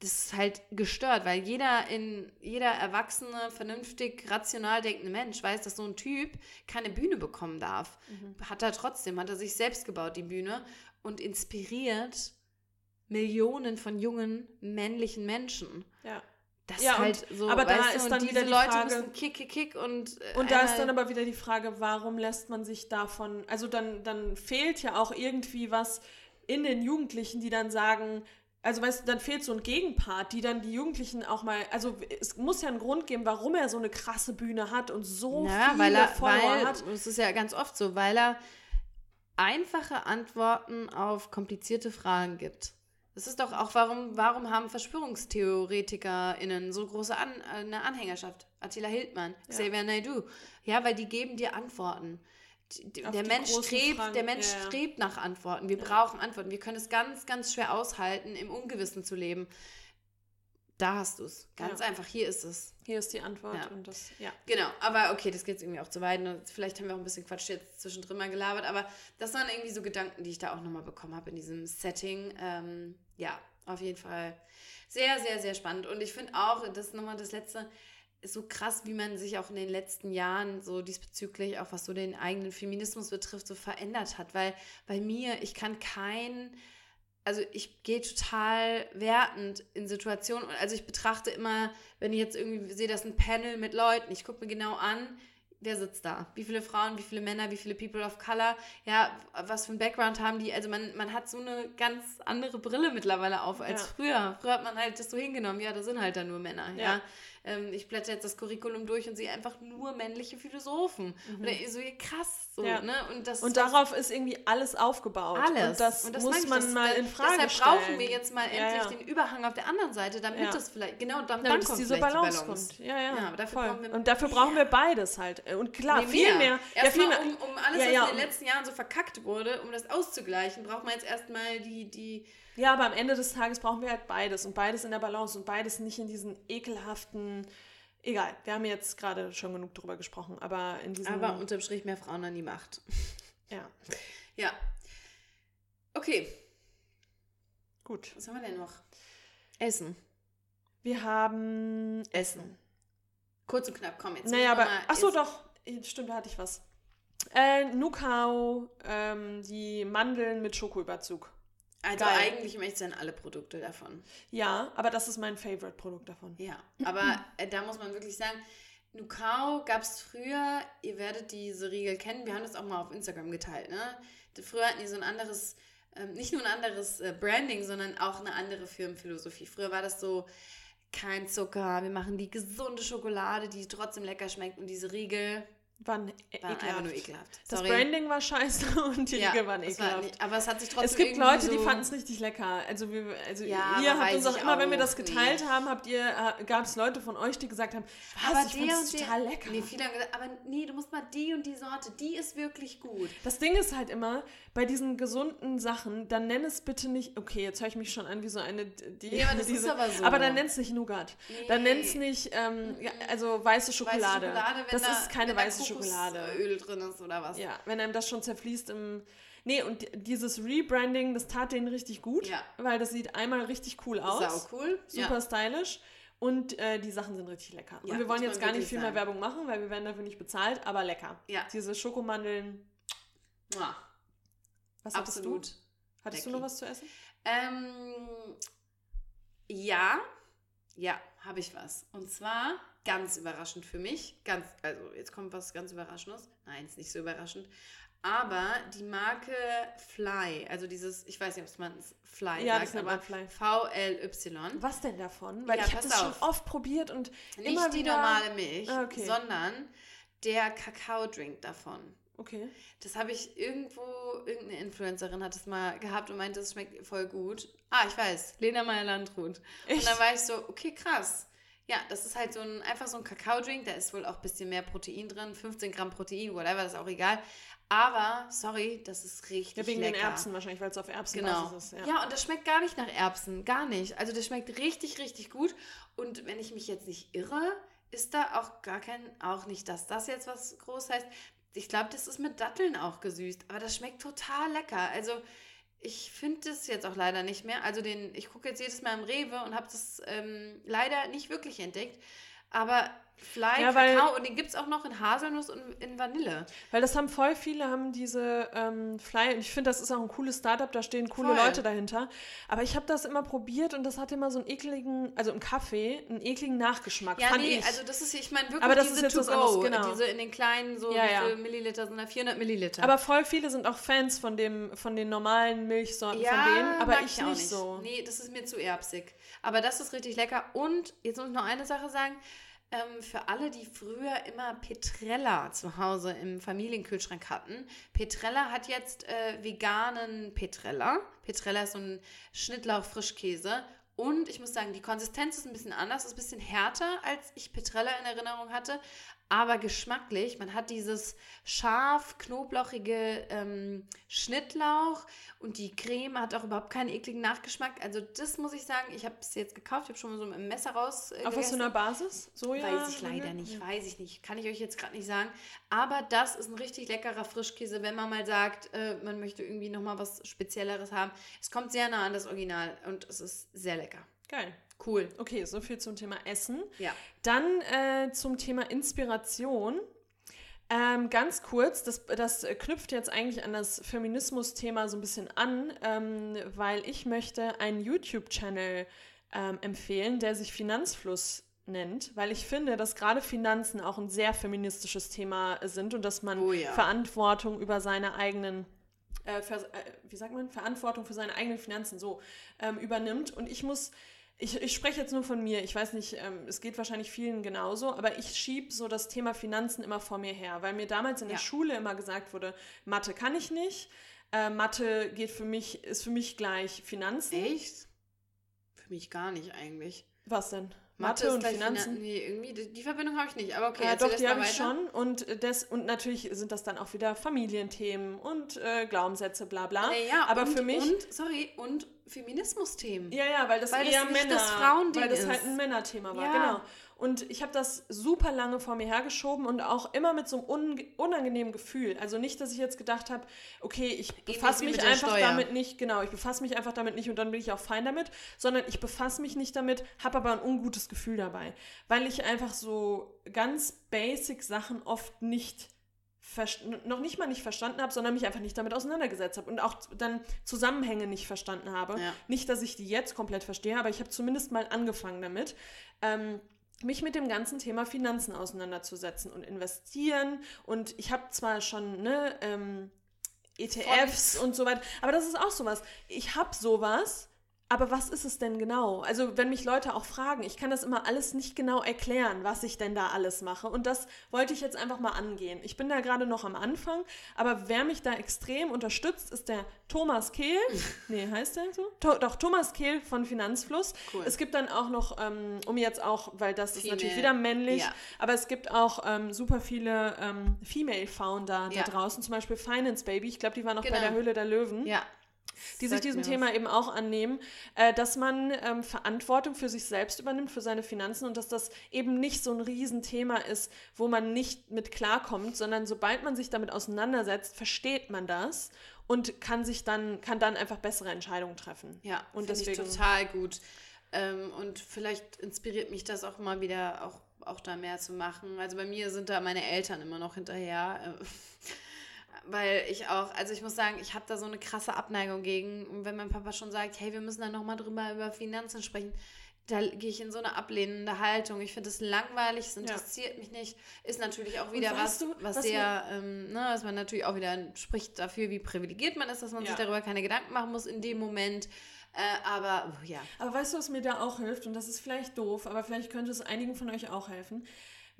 das ist halt gestört, weil jeder in jeder erwachsene, vernünftig, rational denkende Mensch weiß, dass so ein Typ keine Bühne bekommen darf. Mhm. Hat er trotzdem, hat er sich selbst gebaut, die Bühne, und inspiriert Millionen von jungen männlichen Menschen. Ja. Das ja, ist halt so, aber da ist dann wieder die Leute Frage, müssen kick, kick, kick und äh, und da ist dann aber wieder die Frage, warum lässt man sich davon, also dann dann fehlt ja auch irgendwie was in den Jugendlichen, die dann sagen, Also, weißt du, dann fehlt so ein Gegenpart, die dann die Jugendlichen auch mal. Also, es muss ja einen Grund geben, warum er so eine krasse Bühne hat und so Ja, viele weil er, Follower weil, hat. das ist ja ganz oft so, weil er einfache Antworten auf komplizierte Fragen gibt. Das ist doch auch, warum, warum haben VerschwörungstheoretikerInnen so große An äh, eine Anhängerschaft? Attila Hildmann, Xavier Naidoo. Ja, weil die geben dir Antworten. Der Mensch, strebt, Fragen, der Mensch ja, ja. strebt nach Antworten. Wir brauchen Antworten. Wir können es ganz, ganz schwer aushalten, im Ungewissen zu leben. Da hast du es. Ganz Ja. einfach. Hier ist es. Hier ist die Antwort Ja. und das, ja. Genau, aber okay, das geht jetzt irgendwie auch zu weit. und Vielleicht haben wir auch ein bisschen Quatsch jetzt zwischendrin mal gelabert, aber das waren irgendwie so Gedanken, die ich da auch nochmal bekommen habe in diesem Setting. Ähm, ja, auf jeden Fall sehr, sehr, sehr spannend. Und ich finde auch, das ist nochmal das Letzte, so krass, wie man sich auch in den letzten Jahren so diesbezüglich, auch was so den eigenen Feminismus betrifft, so verändert hat. Weil bei mir, ich kann kein also ich gehe total wertend in Situationen. Also ich betrachte immer, wenn ich jetzt irgendwie sehe, das ist ein Panel mit Leuten, ich gucke mir genau an, wer sitzt da? Wie viele Frauen, wie viele Männer, wie viele People of Color? Ja, was für ein Background haben die? Also man, man hat so eine ganz andere Brille mittlerweile auf als Ja. früher. Früher hat man halt das so hingenommen, ja, da sind halt dann nur Männer. Ja. Ja. Ähm, ich blätter jetzt das Curriculum durch und sehe einfach nur männliche Philosophen. Oder so krass so, Mhm. Ja. ne? Und, das, Und das, darauf ist irgendwie alles aufgebaut. alles. Und das, meine muss ich, man das- mal in Frage Deshalb stellen. brauchen wir jetzt mal Ja, endlich ja. den Überhang auf der anderen Seite, damit Ja. das vielleicht, genau, dann, dann damit es kommt diese Balance, Balance. kommt. Ja, ja, Ja, aber dafür voll. brauchen wir Und dafür brauchen wir beides halt. Und klar, Nee, viel mehr. Ja, Erstmal, viel mehr. um, um alles, Ja, was ja, in den letzten Jahren so verkackt wurde, um das auszugleichen, braucht man jetzt erstmal die, die, Ja, aber am Ende des Tages brauchen wir halt beides und beides in der Balance und beides nicht in diesen ekelhaften. Egal, wir haben jetzt gerade schon genug drüber gesprochen, aber in diesem. aber unterm Strich mehr Frauen an die Macht. ja, Ja. Okay, gut. was haben wir denn noch? Essen. Wir haben. Essen. Kurz und knapp, komm jetzt. Naja, aber. mal Ach so, Essen. doch. Stimmt, da hatte ich was. Äh, Nukau, ähm, die Mandeln mit Schokoüberzug. Also Geil. eigentlich möchte ich dann alle Produkte davon. Ja, aber das ist mein Favorite-Produkt davon. Ja, aber äh, da muss man wirklich sagen, Nukao gab es früher, ihr werdet diese Riegel kennen, wir haben das auch mal auf Instagram geteilt, ne? Früher hatten die so ein anderes, ähm, nicht nur ein anderes äh, Branding, sondern auch eine andere Firmenphilosophie. Früher war das so, kein Zucker, wir machen die gesunde Schokolade, die trotzdem lecker schmeckt und diese Riegel Waren, waren ekelhaft. nur ekelhaft. Das Sorry. Branding war scheiße und die ja, Riegel waren das war ekelhaft. nicht, aber es hat sich trotzdem Es gibt Leute, die so, fanden es richtig lecker. Also, wir, also Ja, ihr habt uns auch immer, wenn wir das geteilt nicht. haben, habt ihr, gab es Leute von euch, die gesagt haben, aber ich der und der, total lecker. Nee, viele haben gesagt, aber nee, du musst mal die und die Sorte, die ist wirklich gut. Das Ding ist halt immer, bei diesen gesunden Sachen, dann nenn es bitte nicht, okay, jetzt höre ich mich schon an wie so eine, die, Nee, aber das diese, ist aber so. Aber dann nenn es nicht Nougat. Dann Nee. nenn es nicht, ähm, also weiße Schokolade. Weiße Schokolade, das da, ist keine weiße Schokolade. Kokosöl drin ist oder was. Ja, wenn einem das schon zerfließt im. Nee, und di- dieses Rebranding, das tat denen richtig gut, Ja. weil das sieht einmal richtig cool aus. Sau cool. super Ja. stylisch. Und äh, die Sachen sind richtig lecker. Ja, und wir wollen jetzt gar nicht viel mehr. Werbung machen, weil wir werden dafür nicht bezahlt, aber lecker. Ja. Diese Schokomandeln. Mua. Was hattest Absolut. du? Hattest du Lecky. noch was zu essen? Ähm, ja, ja, habe ich was. Und zwar ganz überraschend für mich. Ganz, also jetzt kommt was ganz Überraschendes. Nein, ist nicht so überraschend. Aber die Marke Fly, also dieses, ich weiß nicht, ob man es Fly Ja, sagt, das aber man. V-L-Y. Was denn davon? Weil Ja, ich habe das schon oft probiert und Nicht immer die wieder... normale Milch, Ah, okay. sondern der Kakao-Drink davon. Okay. Das habe ich irgendwo, irgendeine Influencerin hat es mal gehabt und meinte, es schmeckt voll gut. Ah, ich weiß, Lena Meyer-Landrut. Und dann war ich so, okay, krass. Ja, das ist halt so ein, einfach so ein Kakao-Drink, da ist wohl auch ein bisschen mehr Protein drin, 15 Gramm Protein, whatever, das ist auch egal. Aber, sorry, das ist richtig Ja, wegen lecker. den Erbsen wahrscheinlich, weil es auf Erbsen Genau. ist. Ja. Ja. und das schmeckt gar nicht nach Erbsen, gar nicht. Also das schmeckt richtig, richtig gut. Und wenn ich mich jetzt nicht irre, ist da auch gar kein, auch nicht, dass das jetzt was groß heißt. Ich glaube, das ist mit Datteln auch gesüßt, aber das schmeckt total lecker. Also ich finde das jetzt auch leider nicht mehr. Also den, ich gucke jetzt jedes Mal im Rewe und habe das ähm, leider nicht wirklich entdeckt. Aber Fly, Ja, weil- Kakao und den gibt es auch noch in Haselnuss und in Vanille. Weil das haben voll viele, haben diese ähm, Fly, und ich finde, das ist auch ein cooles Startup, da stehen coole Voll. Leute dahinter. Aber ich habe das immer probiert und das hatte immer so einen ekligen, also im Kaffee, einen ekligen Nachgeschmack, Ja, fand nee, ich. also das ist, ich meine wirklich Aber das diese ist jetzt to go, anderes, genau. diese in den kleinen, so Ja, wie ja. Milliliter sind da? 400 Milliliter. aber voll viele sind auch Fans von, dem, von den normalen Milchsorten von denen, aber mag ich auch nicht, so. Nee, das ist mir zu erbsig. Aber das ist richtig lecker. Und jetzt muss ich noch eine Sache sagen. Ähm, für alle, die früher immer Petrella zu Hause im Familienkühlschrank hatten, Petrella hat jetzt äh, veganen Petrella. Petrella ist so ein Schnittlauch-Frischkäse. Und ich muss sagen, die Konsistenz ist ein bisschen anders, ist ein bisschen härter, als ich Petrella in Erinnerung hatte. Aber geschmacklich, man hat dieses scharf, knoblauchige ähm, Schnittlauch und die Creme hat auch überhaupt keinen ekligen Nachgeschmack. Also das muss ich sagen, ich habe es jetzt gekauft, ich habe schon mal so mit dem Messer raus äh, Auf was für einer Basis? Soja? Weiß ich leider nicht, weiß ich nicht. Kann ich euch jetzt gerade nicht sagen. Aber das ist ein richtig leckerer Frischkäse, wenn man mal sagt, äh, man möchte irgendwie nochmal was Spezielleres haben. Es kommt sehr nah an das Original und es ist sehr lecker. Geil. Cool. Okay, so viel zum Thema Essen. Ja. Dann äh, zum Thema Inspiration. Ähm, ganz kurz, das, das knüpft jetzt eigentlich an das Feminismus-Thema so ein bisschen an, ähm, weil ich möchte einen YouTube-Channel ähm, empfehlen, der sich Finanzfluss nennt, weil ich finde, dass gerade Finanzen auch ein sehr feministisches Thema sind und dass man Oh ja. Verantwortung über seine eigenen äh, für, äh, wie sagt man, Verantwortung für seine eigenen Finanzen so ähm, übernimmt. Und ich muss, ich, ich spreche jetzt nur von mir, ich weiß nicht, ähm, es geht wahrscheinlich vielen genauso, aber ich schiebe so das Thema Finanzen immer vor mir her, weil mir damals in der Ja. Schule immer gesagt wurde, Mathe kann ich nicht, äh, Mathe geht für mich, ist für mich gleich Finanzen. Echt? Für mich gar nicht eigentlich. Was denn? Mathe, und Finanzen? Finan- Nee, irgendwie, die, die Verbindung habe ich nicht. Aber okay, ja, erzähl doch, die habe ich schon. Und, das, und natürlich sind das dann auch wieder Familienthemen und äh, Glaubenssätze, bla bla. Naja, Aber und, für mich. Und, sorry, und Feminismus-Themen. Ja, ja, weil das Weil das eher nicht Männer, das weil das halt ein Männerthema war, Ja. genau. Und ich habe das super lange vor mir hergeschoben und auch immer mit so einem unangenehmen Gefühl. Also nicht, dass ich jetzt gedacht habe, okay, ich befasse mich einfach Steuer. damit nicht, genau, ich befasse mich einfach damit nicht und dann bin ich auch fein damit, sondern ich befasse mich nicht damit, habe aber ein ungutes Gefühl dabei, weil ich einfach so ganz basic Sachen oft nicht noch nicht mal nicht verstanden habe, sondern mich einfach nicht damit auseinandergesetzt habe und auch dann Zusammenhänge nicht verstanden habe. Ja. Nicht, dass ich die jetzt komplett verstehe, aber ich habe zumindest mal angefangen damit, ähm, mich mit dem ganzen Thema Finanzen auseinanderzusetzen und investieren. Und ich habe zwar schon ne, ähm, ETFs und so weiter, aber das ist auch sowas. Ich habe sowas. Aber was ist es denn genau? Also, wenn mich Leute auch fragen, ich kann das immer alles nicht genau erklären, was ich denn da alles mache. Und das wollte ich jetzt einfach mal angehen. Ich bin da gerade noch am Anfang, aber wer mich da extrem unterstützt, ist der Thomas Kehl. nee, heißt der so? To doch, Thomas Kehl von Finanzfluss. Cool. Es gibt dann auch noch, ähm, um jetzt auch, weil das ist Female, natürlich wieder männlich, ja. aber es gibt auch ähm, super viele ähm, Female-Founder Ja. da draußen, zum Beispiel Finance Baby. Ich glaube, die war noch bei Genau. der Höhle der Löwen Ja. Die sich diesem Thema was. eben auch annehmen, äh, dass man ähm, Verantwortung für sich selbst übernimmt, für seine Finanzen und dass das eben nicht so ein Riesenthema ist, wo man nicht mit klarkommt, sondern sobald man sich damit auseinandersetzt, versteht man das und kann sich dann, kann dann einfach bessere Entscheidungen treffen. Ja, Und deswegen deswegen- total gut. Ähm, und vielleicht inspiriert mich das auch mal wieder, auch, auch da mehr zu machen. Also bei mir sind da meine Eltern immer noch hinterher. Äh, weil ich auch, also ich muss sagen, ich habe da so eine krasse Abneigung gegen. Und wenn mein Papa schon sagt, hey, wir müssen da nochmal drüber über Finanzen sprechen, da gehe ich in so eine ablehnende Haltung. Ich finde es langweilig, es interessiert mich nicht. Ist natürlich auch wieder was, du, was, was sehr, ähm, ne, was man natürlich auch wieder spricht dafür, wie privilegiert man ist, dass man Ja. sich darüber keine Gedanken machen muss in dem Moment. Äh, aber oh, ja, Aber weißt du, was mir da auch hilft? Und das ist vielleicht doof, aber vielleicht könnte es einigen von euch auch helfen.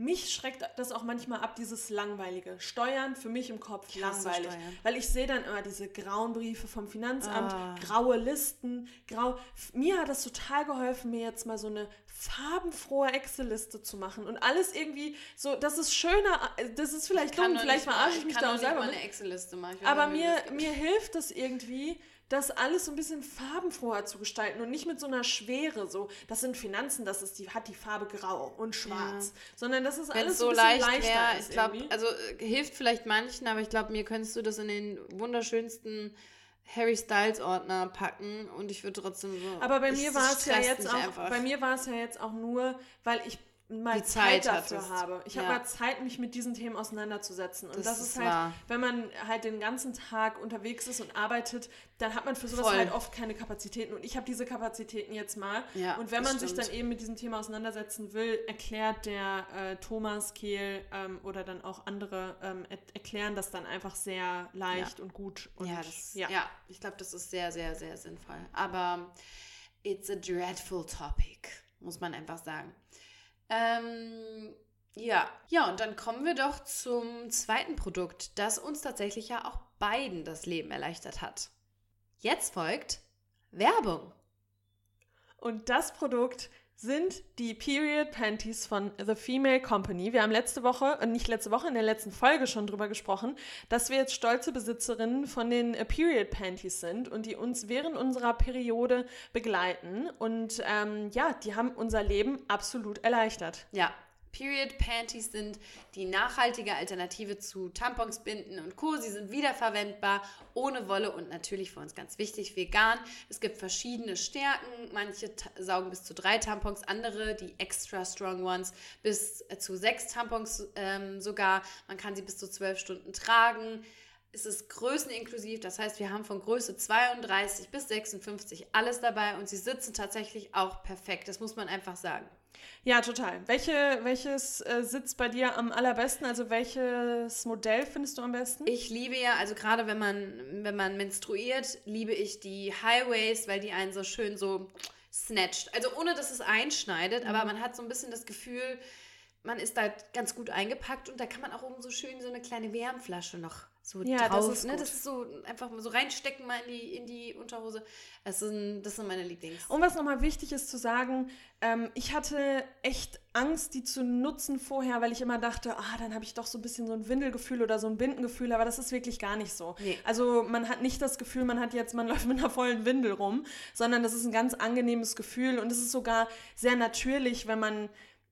Mich schreckt das auch manchmal ab, dieses Langweilige. Steuern für mich im Kopf Ich langweilig. Steuern. Weil ich sehe dann immer diese grauen Briefe vom Finanzamt, Ah. graue Listen, grau. Mir hat das total geholfen, mir jetzt mal so eine farbenfrohe Excel-Liste zu machen und alles irgendwie so, das ist schöner, das ist vielleicht kann dumm, vielleicht mal- verarsche ich mich kann da auch selber. mal mit. eine Excel-Liste machen. Ich Aber mir, mir hilft das irgendwie, das alles so ein bisschen farbenfroher zu gestalten und nicht mit so einer Schwere, so, das sind Finanzen, das ist die, hat die Farbe grau und schwarz, sondern das ist alles es so ein bisschen leicht leichter ist ich glaube, also äh, hilft vielleicht manchen, aber ich glaube, mir könntest du das in den wunderschönsten Harry Styles Ordner packen und ich würde trotzdem so. Aber bei mir war es ja jetzt auch, einfach. bei mir war es ja jetzt auch nur, weil ich mal Die Zeit, Zeit dafür hattest. habe. Ich Ja. habe mal Zeit, mich mit diesen Themen auseinanderzusetzen. Und Das das, ist ist halt, wahr. wenn man halt den ganzen Tag unterwegs ist und arbeitet, dann hat man für sowas Voll. halt oft keine Kapazitäten. Und ich habe diese Kapazitäten jetzt mal. Ja, und wenn man sich stimmt. dann eben mit diesem Thema auseinandersetzen will, erklärt der äh, Thomas Kehl ähm, oder dann auch andere ähm, er erklären das dann einfach sehr leicht und gut. Und, ja, das, ja. ja. ich glaube, das ist sehr, sehr, sehr sinnvoll. Aber it's a dreadful topic, muss man einfach sagen. Ähm, ja. Ja, und dann kommen wir doch zum zweiten Produkt, das uns tatsächlich ja auch beiden das Leben erleichtert hat. Jetzt folgt Werbung. Und das Produkt sind die Period Panties von The Female Company. Wir haben letzte Woche, äh, nicht letzte Woche, in der letzten Folge schon drüber gesprochen, dass wir jetzt stolze Besitzerinnen von den äh, Period Panties sind und die uns während unserer Periode begleiten. Und ähm, ja, die haben unser Leben absolut erleichtert. Ja, Period Panties sind die nachhaltige Alternative zu Tampons, Binden und Co. Sie sind wiederverwendbar, ohne Wolle und natürlich für uns ganz wichtig, vegan. Es gibt verschiedene Stärken. Manche saugen bis zu drei Tampons, andere, die extra strong ones, bis äh, zu sechs Tampons ähm, sogar. Man kann sie bis zu zwölf Stunden tragen. Es ist größeninklusiv, das heißt, wir haben von Größe 32 bis 56 alles dabei und sie sitzen tatsächlich auch perfekt. Das muss man einfach sagen. Ja, total. Welche, welches äh, sitzt bei dir am allerbesten? Also welches Modell findest du am besten? Ich liebe ja, also gerade wenn man, wenn man menstruiert, liebe ich die Highways, weil die einen so schön so snatcht. Also ohne, dass es einschneidet, aber man hat so ein bisschen das Gefühl, man ist da ganz gut eingepackt und da kann man auch oben so schön so eine kleine Wärmflasche noch so Ja, das drauf. ist ne? das ist so einfach mal so reinstecken mal in die, in die Unterhose. Das sind, das sind meine Lieblings. Und was nochmal wichtig ist zu sagen, ähm, ich hatte echt Angst, die zu nutzen vorher, weil ich immer dachte, ah, dann habe ich doch so ein bisschen so ein Windelgefühl oder so ein Bindengefühl, aber das ist wirklich gar nicht so. Nee. Also man hat nicht das Gefühl, man hat jetzt, man läuft mit einer vollen Windel rum, sondern das ist ein ganz angenehmes Gefühl und es ist sogar sehr natürlich, wenn man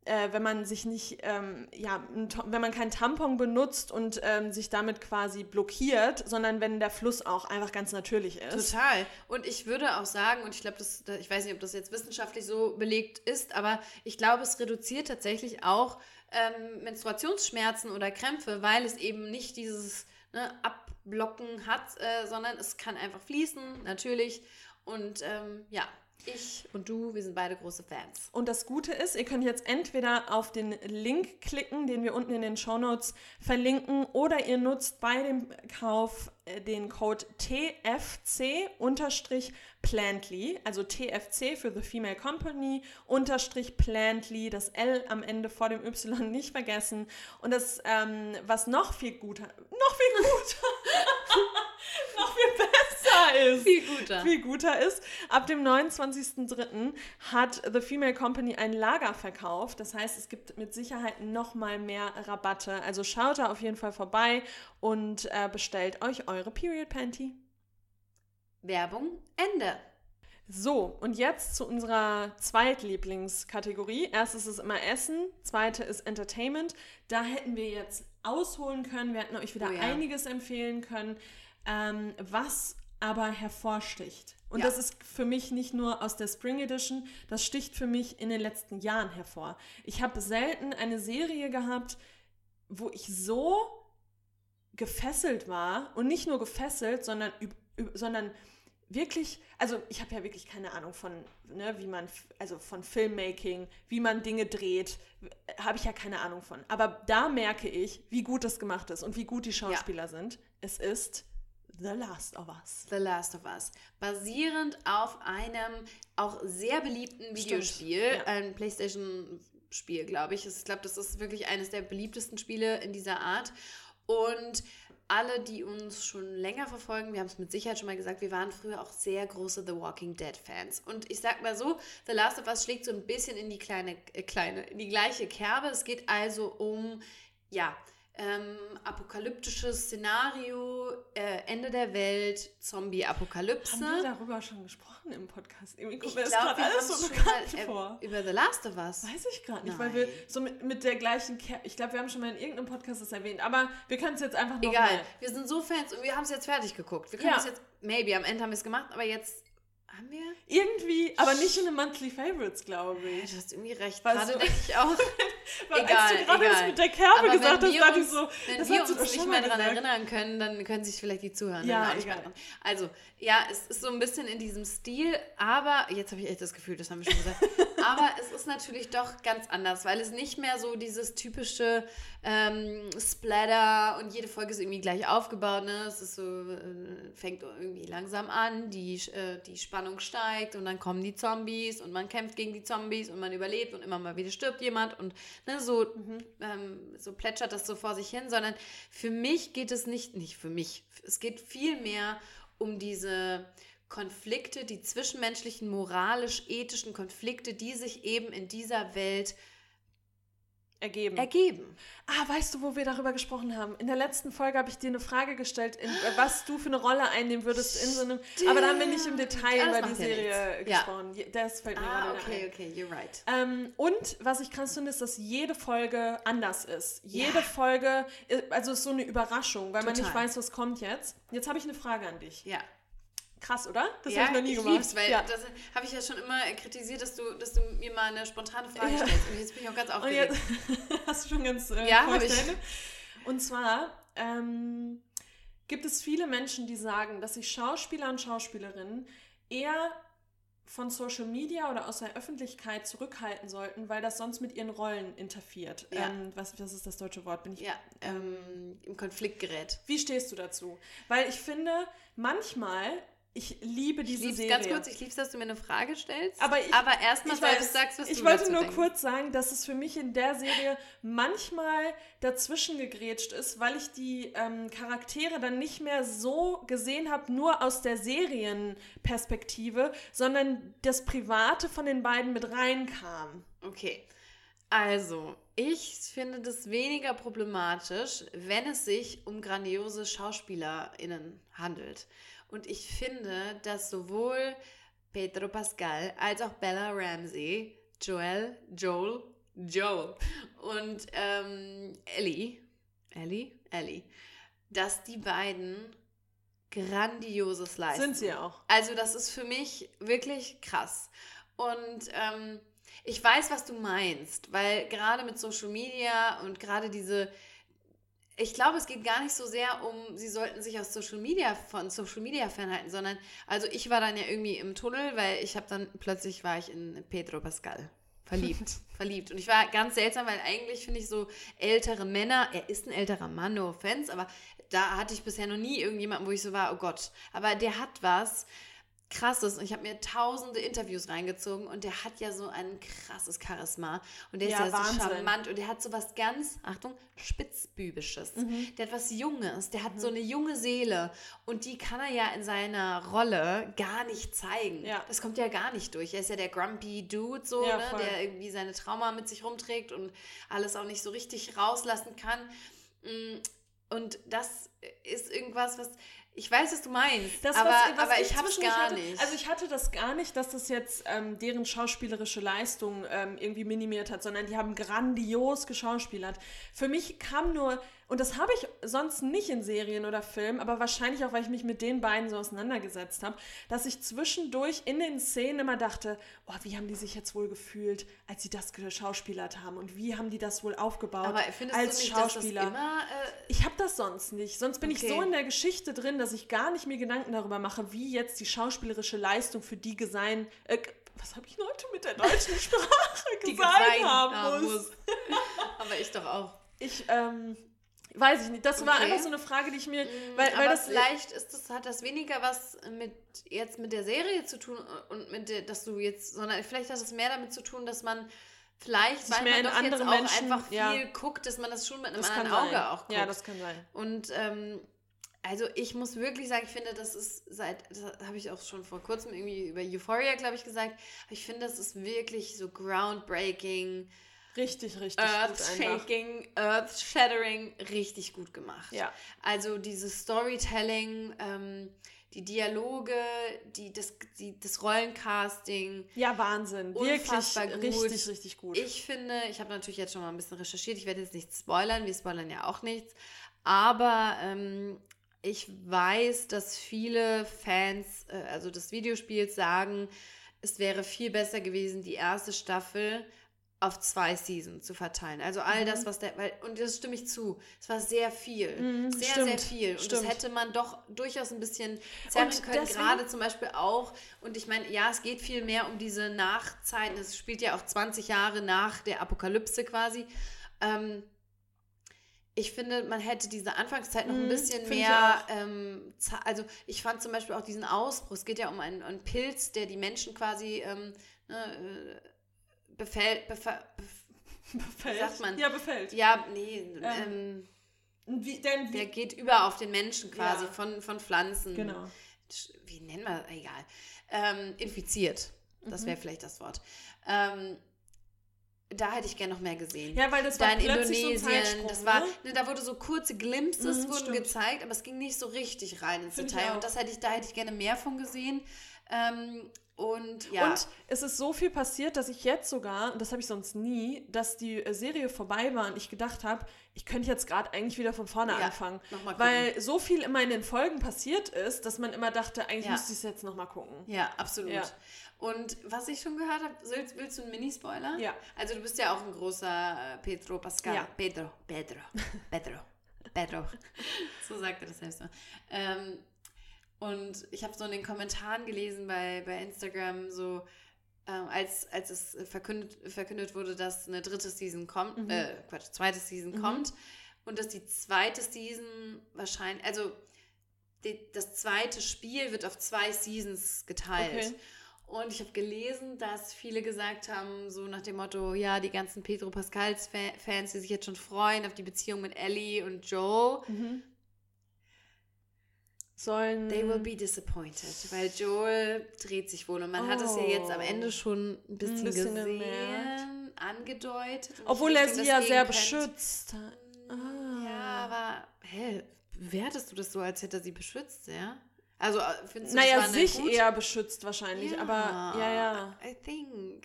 äh, wenn man sich nicht, ähm, ja, wenn man keinen Tampon benutzt und ähm, sich damit quasi blockiert, sondern wenn der Fluss auch einfach ganz natürlich ist. Total. Und ich würde auch sagen, und ich glaube, ich weiß nicht, ob das jetzt wissenschaftlich so belegt ist, aber ich glaube, es reduziert tatsächlich auch ähm, Menstruationsschmerzen oder Krämpfe, weil es eben nicht dieses ne, Abblocken hat, äh, sondern es kann einfach fließen, natürlich. Und ähm, ja, ich und du, wir sind beide große Fans. Und das Gute ist, ihr könnt jetzt entweder auf den Link klicken, den wir unten in den Shownotes verlinken, oder ihr nutzt bei dem Kauf äh, den Code TFC-Plantly, also TFC für The Female Company, unterstrich Plantly, das L am Ende vor dem Y nicht vergessen. Und das, ähm, was noch viel guter, noch viel guter, noch viel besser ist Viel guter. viel guter ist. Ab dem 29.03. hat The Female Company ein Lager verkauft. Das heißt, es gibt mit Sicherheit noch mal mehr Rabatte. Also schaut da auf jeden Fall vorbei und äh, bestellt euch eure Period Panty. Werbung, Ende. So, und jetzt zu unserer Zweitlieblingskategorie. Erstes ist immer Essen, zweite ist Entertainment. Da hätten wir jetzt ausholen können. Wir hätten euch wieder Oh ja. einiges empfehlen können, ähm, was aber hervorsticht. Und Ja. das ist für mich nicht nur aus der Spring Edition, das sticht für mich in den letzten Jahren hervor. Ich habe selten eine Serie gehabt, wo ich so gefesselt war und nicht nur gefesselt, sondern, sondern wirklich, also ich habe ja wirklich keine Ahnung von, ne, wie man, also von Filmmaking, wie man Dinge dreht, habe ich ja keine Ahnung von. Aber da merke ich, wie gut das gemacht ist und wie gut die Schauspieler sind. Es ist The Last of Us. The Last of Us. Basierend auf einem auch sehr beliebten Videospiel, ja. ein PlayStation-Spiel, glaube ich. Ich glaube, das ist wirklich eines der beliebtesten Spiele in dieser Art. Und alle, die uns schon länger verfolgen, wir haben es mit Sicherheit schon mal gesagt, wir waren früher auch sehr große The Walking Dead Fans. Und ich sag mal so, The Last of Us schlägt so ein bisschen in die kleine, äh, kleine, in die gleiche Kerbe. Es geht also um, ja, ähm, apokalyptisches Szenario, äh, Ende der Welt, Zombie-Apokalypse. Haben wir darüber schon gesprochen im Podcast? Irgendwie kommt Ich mir das glaube, gerade alles so bekannt mal vor. äh, über The Last of Us. Weiß ich gerade nicht, weil wir Nein. so mit, mit der gleichen Ker Ich glaube, wir haben schon mal in irgendeinem Podcast das erwähnt, aber wir können es jetzt einfach noch Egal, mal. wir sind so Fans und wir haben es jetzt fertig geguckt. Wir können Ja. es jetzt, maybe, am Ende haben wir es gemacht, aber jetzt Haben wir? Irgendwie, aber nicht in den Monthly Favorites, glaube ich. du hast irgendwie recht. Weißt Gerade denke ich auch. Weil egal, als du gerade das mit der Kerbe Aber gesagt hast, wir dachte ich so, Wenn das wir uns nicht mehr daran erinnern können, dann können sich vielleicht die Zuhörer Ja, auch nicht mehr. Also, ja, es ist so ein bisschen in diesem Stil, aber jetzt habe ich echt das Gefühl, das haben wir schon gesagt. aber es ist natürlich doch ganz anders, weil es nicht mehr so dieses typische ähm, Splatter und jede Folge ist irgendwie gleich aufgebaut. Ne? Es ist so, äh, fängt irgendwie langsam an, die, äh, die Spannung steigt und dann kommen die Zombies und man kämpft gegen die Zombies und man überlebt und immer mal wieder stirbt jemand und ne, so, ähm, so plätschert das so vor sich hin, sondern für mich geht es nicht, nicht für mich, es geht viel mehr um diese Konflikte, die zwischenmenschlichen, moralisch-ethischen Konflikte, die sich eben in dieser Welt Ergeben. ergeben. ah, weißt du, wo wir darüber gesprochen haben? In der letzten Folge habe ich dir eine Frage gestellt, in, äh, was du für eine Rolle einnehmen würdest in so einem. Aber da haben wir nicht im Detail Ja, über die ja Serie nichts. Ja. gesprochen. Je- Das fällt mir Ah, gerade okay, ein. okay, you're right. Ähm, und was ich krass finde, ist, dass jede Folge anders ist. Jede Ja. Folge, äh, also ist so eine Überraschung, weil man nicht Total. weiß, was kommt jetzt. Jetzt habe ich eine Frage an dich. Ja. Krass, oder? Das ja, habe ich noch nie ich gemacht. lieb's, weil ja. das habe ich ja schon immer kritisiert, dass du, dass du mir mal eine spontane Frage Ja. stellst. Und jetzt bin ich auch ganz aufgeregt. jetzt hast du schon ganz äh, Ja, ich. Und zwar ähm, gibt es viele Menschen, die sagen, dass sich Schauspieler und Schauspielerinnen eher von Social Media oder aus der Öffentlichkeit zurückhalten sollten, weil das sonst mit ihren Rollen interferiert. Ja. Ähm, was, was ist das deutsche Wort? Bin ich ja, ähm, im Konflikt gerät. Wie stehst du dazu? Weil ich finde, manchmal, ich liebe Ich diese lieb's Serie. ganz kurz, ich lieb's, dass du mir eine Frage stellst. Aber ich- aber erstmal ich selbst weiß, sagst, was ich du wollte dazu nur denkst. kurz sagen, dass es für mich in der Serie manchmal dazwischen gegrätscht ist, weil ich die ähm, Charaktere dann nicht mehr so gesehen habe, nur aus der Serienperspektive, sondern das Private von den beiden mit reinkam. Okay. Also, ich finde das weniger problematisch, wenn es sich um grandiose SchauspielerInnen handelt. Und ich finde, dass sowohl Pedro Pascal als auch Bella Ramsey, Joel, Joel, Joel und ähm, Ellie, Ellie, Ellie, dass die beiden grandioses leisten. Sind sie auch. Also das ist für mich wirklich krass. Und ähm, ich weiß, was du meinst, weil gerade mit Social Media und gerade diese, ich glaube, es geht gar nicht so sehr um, sie sollten sich aus Social Media von Social Media fernhalten, sondern also ich war dann ja irgendwie im Tunnel, weil ich habe dann plötzlich war ich in Pedro Pascal. Verliebt, verliebt. Und ich war ganz seltsam, weil eigentlich finde ich so ältere Männer, er ist ein älterer Mann, no offense, aber da hatte ich bisher noch nie irgendjemanden, wo ich so war, oh Gott, aber der hat was krasses und ich habe mir tausende Interviews reingezogen und der hat ja so ein krasses Charisma und der Ja, ist ja Wahnsinn. so charmant und der hat so was ganz, Achtung, spitzbübisches. Mhm. Der hat was Junges, der hat so eine junge Seele und die kann er ja in seiner Rolle gar nicht zeigen. Ja. Das kommt ja gar nicht durch. Er ist ja der grumpy Dude so, Ja, ne, der irgendwie seine Trauma mit sich rumträgt und alles auch nicht so richtig rauslassen kann. Mm, Und das ist irgendwas, was ich weiß, was du meinst, Das, aber, was, was aber ich hab's zwischendurch gar hatte, nicht. Also ich hatte das gar nicht, dass das jetzt ähm, deren schauspielerische Leistung ähm, irgendwie minimiert hat, sondern die haben grandios geschauspielert. Für mich kam nur, und das habe ich sonst nicht in Serien oder Filmen, aber wahrscheinlich auch, weil ich mich mit den beiden so auseinandergesetzt habe, dass ich zwischendurch in den Szenen immer dachte, oh, wie haben die sich jetzt wohl gefühlt, als sie das geschauspielert haben und wie haben die das wohl aufgebaut aber findest als du nicht, Schauspieler. dass das immer äh, Ich habe das sonst nicht. Sonst bin ich Okay. so in der Geschichte drin, dass ich gar nicht mir Gedanken darüber mache, wie jetzt die schauspielerische Leistung für die Gesein. Äh, was habe ich heute mit der deutschen Sprache gesagt haben muss? muss. aber ich doch auch. Ich, ähm, weiß ich nicht. Das war Okay. einfach so eine Frage, die ich mir. Weil, aber weil das vielleicht ist das, hat das weniger was mit jetzt mit der Serie zu tun und mit der, dass du jetzt, sondern vielleicht hat es mehr damit zu tun, dass man vielleicht, weil man doch jetzt auch Menschen- einfach viel ja. guckt, dass man das schon mit einem das anderen Auge sein. auch guckt. Ja, das kann sein. Und ähm, also ich muss wirklich sagen, ich finde, das ist seit, das habe ich auch schon vor kurzem irgendwie über Euphoria, glaube ich, gesagt, ich finde, das ist wirklich so groundbreaking, Richtig, richtig. earth-shaking, earth-shattering, richtig gut gemacht. Ja. Also dieses Storytelling, ähm, die Dialoge, die, das, die, das Rollencasting. Ja, Wahnsinn. Wirklich gut. richtig, richtig gut. Ich finde, ich habe natürlich jetzt schon mal ein bisschen recherchiert, ich werde jetzt nicht spoilern, wir spoilern ja auch nichts, aber ähm, ich weiß, dass viele Fans, äh, also des Videospiels, sagen, es wäre viel besser gewesen, die erste Staffel auf zwei Seasons zu verteilen. Also all Mhm. das, was der, weil, und das stimme ich zu, es war sehr viel, Mhm, sehr, stimmt, sehr viel. Und stimmt. das hätte man doch durchaus ein bisschen zerren können, gerade zum Beispiel auch. Und ich meine, ja, es geht viel mehr um diese Nachzeiten. Es spielt ja auch 20 Jahre nach der Apokalypse quasi. Ähm, ich finde, man hätte diese Anfangszeit noch ein Mhm, bisschen mehr, ähm, also ich fand zum Beispiel auch diesen Ausbruch, es geht ja um einen, einen Pilz, der die Menschen quasi ähm, ne, befällt, befa- bef Befällt. sagt man? Ja, befällt. ja, nee, ähm, Wie, denn wie, der geht über auf den Menschen quasi Ja. von, von Pflanzen. genau. Wie nennen wir, egal, ähm, infiziert, das Mhm. wäre vielleicht das Wort. Ähm, da hätte ich gerne noch mehr gesehen. Ja, weil das war da in plötzlich so ein Indonesien, Zeitsprung, das war, ne? ne, da wurde so kurze Glimpses Mhm, wurden stimmt. gezeigt, aber es ging nicht so richtig rein ins Find Detail. Und das hätte ich, da hätte ich gerne mehr von gesehen. Ähm, und ja, Und es ist so viel passiert, dass ich jetzt sogar, und das habe ich sonst nie, dass die äh, Serie vorbei war und ich gedacht habe, ich könnte jetzt gerade eigentlich wieder von vorne Ja, anfangen. Weil so viel immer in den Folgen passiert ist, dass man immer dachte, eigentlich Ja. müsste ich es jetzt nochmal gucken. ja, absolut. Ja. Und was ich schon gehört habe, willst, willst du einen Minispoiler? Ja. Also du bist ja auch ein großer äh, Pedro Pascal. Ja. Pedro, Pedro, Pedro, Pedro. so sagt er das selbst mal. Ähm, und ich habe so in den Kommentaren gelesen bei, bei Instagram, so ähm, als, als es verkündet, verkündet wurde, dass eine dritte Season kommt, Mhm. äh, Quatsch, zweite Season Mhm. kommt und dass die zweite Season wahrscheinlich, also die, das zweite Spiel wird auf zwei Seasons geteilt. Okay. Und ich habe gelesen, dass viele gesagt haben, so nach dem Motto, ja, die ganzen Pedro Pascals Fa- Fans, die sich jetzt schon freuen auf die Beziehung mit Ellie und Joel, Mhm. Sollen. they will be disappointed, weil Joel dreht sich wohl und man hat es ja jetzt am Oh. Ende schon ein bisschen, bisschen gesehen, gemerkt. angedeutet. Obwohl er sie ja sehr Gegenteil- beschützt hat. Ah. Ja, aber, hä, bewertest du das so, als hätte er sie beschützt, ja? Also, äh, findest du, Naja, das sich eher beschützt wahrscheinlich, aber ja, ja. I think.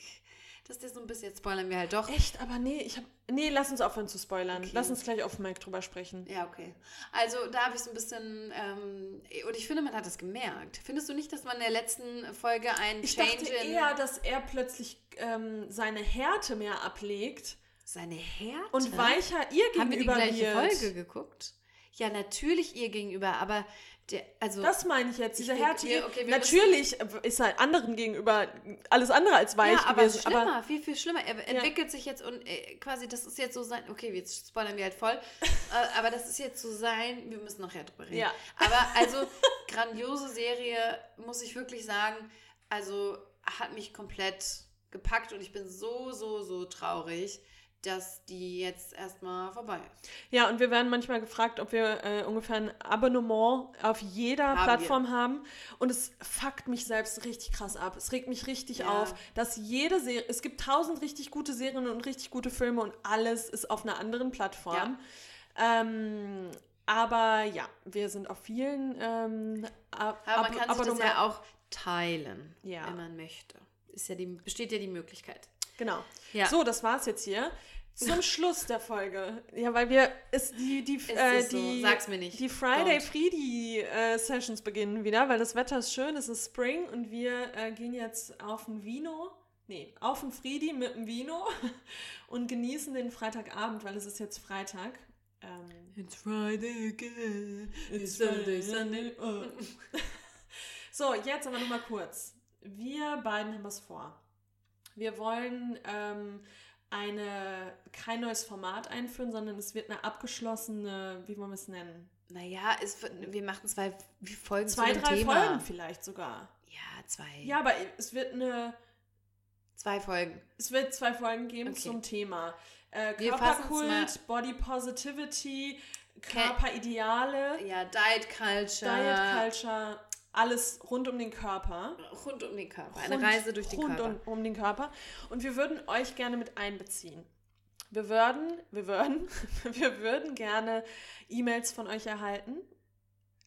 Das ist so ein bisschen, jetzt spoilern wir halt doch. Echt, aber nee, ich hab. Nee, lass uns aufhören zu spoilern. Okay. Lass uns gleich auf Mike drüber sprechen. Ja, okay. Also da habe ich so ein bisschen, ähm, und ich finde, man hat das gemerkt. Findest du nicht, dass man in der letzten Folge einen Ich Change dachte eher, dass er plötzlich ähm, seine Härte mehr ablegt seine Härte? und weicher ihr Haben wir die gegenüber gleiche wird. Folge geguckt? Ja, natürlich ihr gegenüber, aber der, also Das meine ich jetzt, diese Ich denke, Härte. okay, Natürlich ist er anderen gegenüber alles andere als weich ja, aber gewesen. schlimmer, aber viel, viel schlimmer. Er entwickelt sich jetzt und äh, quasi, das ist jetzt so sein, okay, jetzt spoilern wir halt voll, äh, aber das ist jetzt so sein, wir müssen nachher drüber reden. Ja. Aber also, grandiose Serie, muss ich wirklich sagen, also hat mich komplett gepackt und ich bin so, so, so traurig, dass die jetzt erstmal vorbei ist. Ja, und wir werden manchmal gefragt, ob wir äh, ungefähr ein Abonnement auf jeder Haben Plattform haben. Und es fuckt mich selbst richtig krass ab. Es regt mich richtig Ja. auf, dass jede Serie, es gibt tausend richtig gute Serien und richtig gute Filme und alles ist auf einer anderen Plattform. Ähm, aber ja, wir sind auf vielen ähm, Ab Aber man Ab- kann sich das ja auch teilen, Ja. wenn man möchte. Ist ja die, besteht ja die Möglichkeit. Genau. Ja. So, das war's jetzt hier. Zum Schluss der Folge. Ja, weil wir ist die die äh, es so? die Sag's mir nicht. Die Friday Don't. Friday äh, Sessions beginnen wieder, weil das Wetter ist schön, es ist Spring und wir äh, gehen jetzt auf ein Vino. Nee, auf ein Friedi mit dem Vino und genießen den Freitagabend, weil es ist jetzt Freitag. Ähm, It's Friday again. It's Saturday, Sunday. Oh. so, jetzt aber nochmal kurz. Wir beiden haben was vor. Wir wollen ähm, eine, kein neues Format einführen, sondern es wird eine abgeschlossene, wie wollen wir es nennen? Naja, es wird, wir machen zwei Folgen Zwei, drei Thema. Folgen vielleicht sogar. Ja, zwei. Ja, aber es wird eine, Zwei Folgen. es wird zwei Folgen geben Okay. zum Thema. Äh, Körperkult, Body Positivity, Körperideale, Ja, Diet Culture. Diet Culture, alles rund um den Körper. Rund um den Körper. Eine Rund- Reise durch den rund Körper. Um, um den Körper. Und wir würden euch gerne mit einbeziehen. Wir würden, wir würden, wir würden gerne E-Mails von euch erhalten,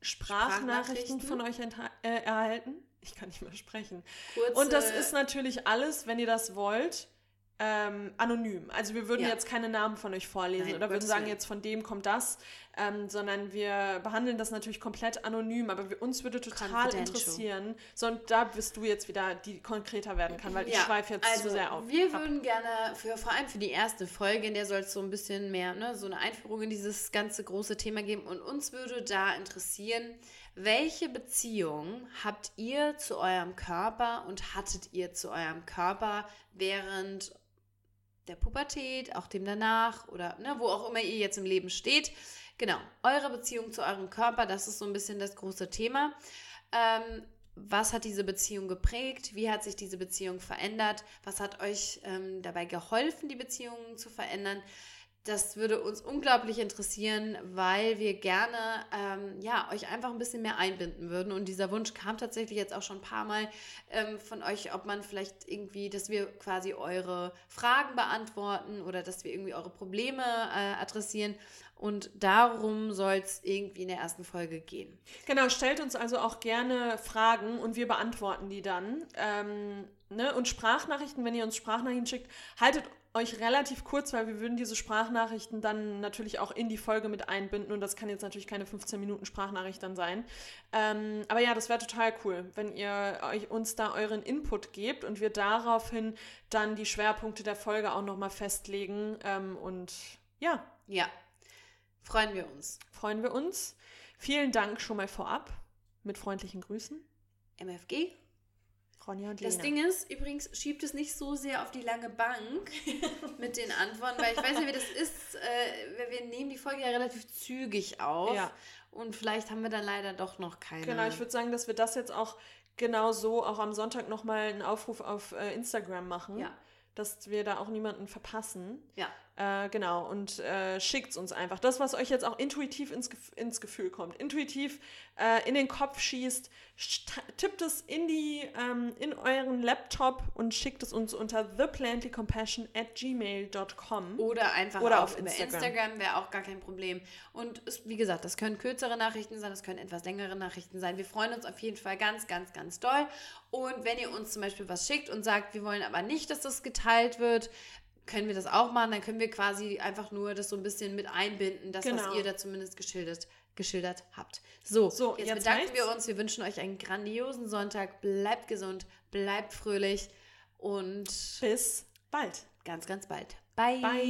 Sprachnachrichten Sprachnachrichten. von euch äh, erhalten. Ich kann nicht mehr sprechen. Kurze, Und das ist natürlich alles, wenn ihr das wollt, ähm, anonym. Also wir würden Ja. jetzt keine Namen von euch vorlesen Nein, oder würden sagen, jetzt von dem kommt das. Ähm, sondern wir behandeln das natürlich komplett anonym, aber wir, uns würde total interessieren, so, und da bist du jetzt wieder, die konkreter werden kann, weil ja, ich schweife jetzt also, zu sehr auf. Wir würden gerne, für, vor allem für die erste Folge, in der soll es so ein bisschen mehr, ne, so eine Einführung in dieses ganze große Thema geben und uns würde da interessieren, welche Beziehung habt ihr zu eurem Körper und hattet ihr zu eurem Körper während der Pubertät, auch dem danach oder ne, wo auch immer ihr jetzt im Leben steht? Genau, eure Beziehung zu eurem Körper, das ist so ein bisschen das große Thema. Ähm, was hat diese Beziehung geprägt? Wie hat sich diese Beziehung verändert? Was hat euch ähm, dabei geholfen, die Beziehungen zu verändern? Das würde uns unglaublich interessieren, weil wir gerne ähm, ja, euch einfach ein bisschen mehr einbinden würden. Und dieser Wunsch kam tatsächlich jetzt auch schon ein paar Mal ähm, von euch, ob man vielleicht irgendwie, dass wir quasi eure Fragen beantworten oder dass wir irgendwie eure Probleme äh, adressieren. Und darum soll es irgendwie in der ersten Folge gehen. Genau, stellt uns also auch gerne Fragen und wir beantworten die dann. Ähm, ne? Und Sprachnachrichten, wenn ihr uns Sprachnachrichten schickt, haltet euch relativ kurz, weil wir würden diese Sprachnachrichten dann natürlich auch in die Folge mit einbinden und das kann jetzt natürlich keine 15 Minuten Sprachnachricht dann sein. Ähm, aber ja, das wäre total cool, wenn ihr euch uns da euren Input gebt und wir daraufhin dann die Schwerpunkte der Folge auch nochmal festlegen ähm, und ja. Ja, freuen wir uns. Freuen wir uns. Vielen Dank schon mal vorab mit freundlichen Grüßen. MFG. Ronja und Lena. Das Ding ist, übrigens, schiebt es nicht so sehr auf die lange Bank mit den Antworten, weil ich weiß ja, wie das ist. Äh, wir nehmen die Folge ja relativ zügig auf. Ja. Und vielleicht haben wir dann leider doch noch keine. Genau, ich würde sagen, dass wir das jetzt auch genau so auch am Sonntag nochmal einen Aufruf auf äh, Instagram machen. Ja. Dass wir da auch niemanden verpassen. Ja. Äh, genau, und äh, schickt uns einfach. Das, was euch jetzt auch intuitiv ins, ins Gefühl kommt, intuitiv äh, in den Kopf schießt, tippt es in, die, ähm, in euren Laptop und schickt es uns unter theplantycompassion at gmail.com. Oder einfach Oder auf, auf Instagram, Instagram wäre auch gar kein Problem. Und es, wie gesagt, das können kürzere Nachrichten sein, das können etwas längere Nachrichten sein. Wir freuen uns auf jeden Fall ganz, ganz, ganz doll. Und wenn ihr uns zum Beispiel was schickt und sagt, wir wollen aber nicht, dass das geteilt wird, können wir das auch machen. Dann können wir quasi einfach nur das so ein bisschen mit einbinden, das, genau. was ihr da zumindest geschildert, geschildert habt. So, so jetzt, jetzt bedanken heißt's. wir uns. Wir wünschen euch einen grandiosen Sonntag. Bleibt gesund, bleibt fröhlich und bis bald. Ganz, ganz bald. Bye. Bye.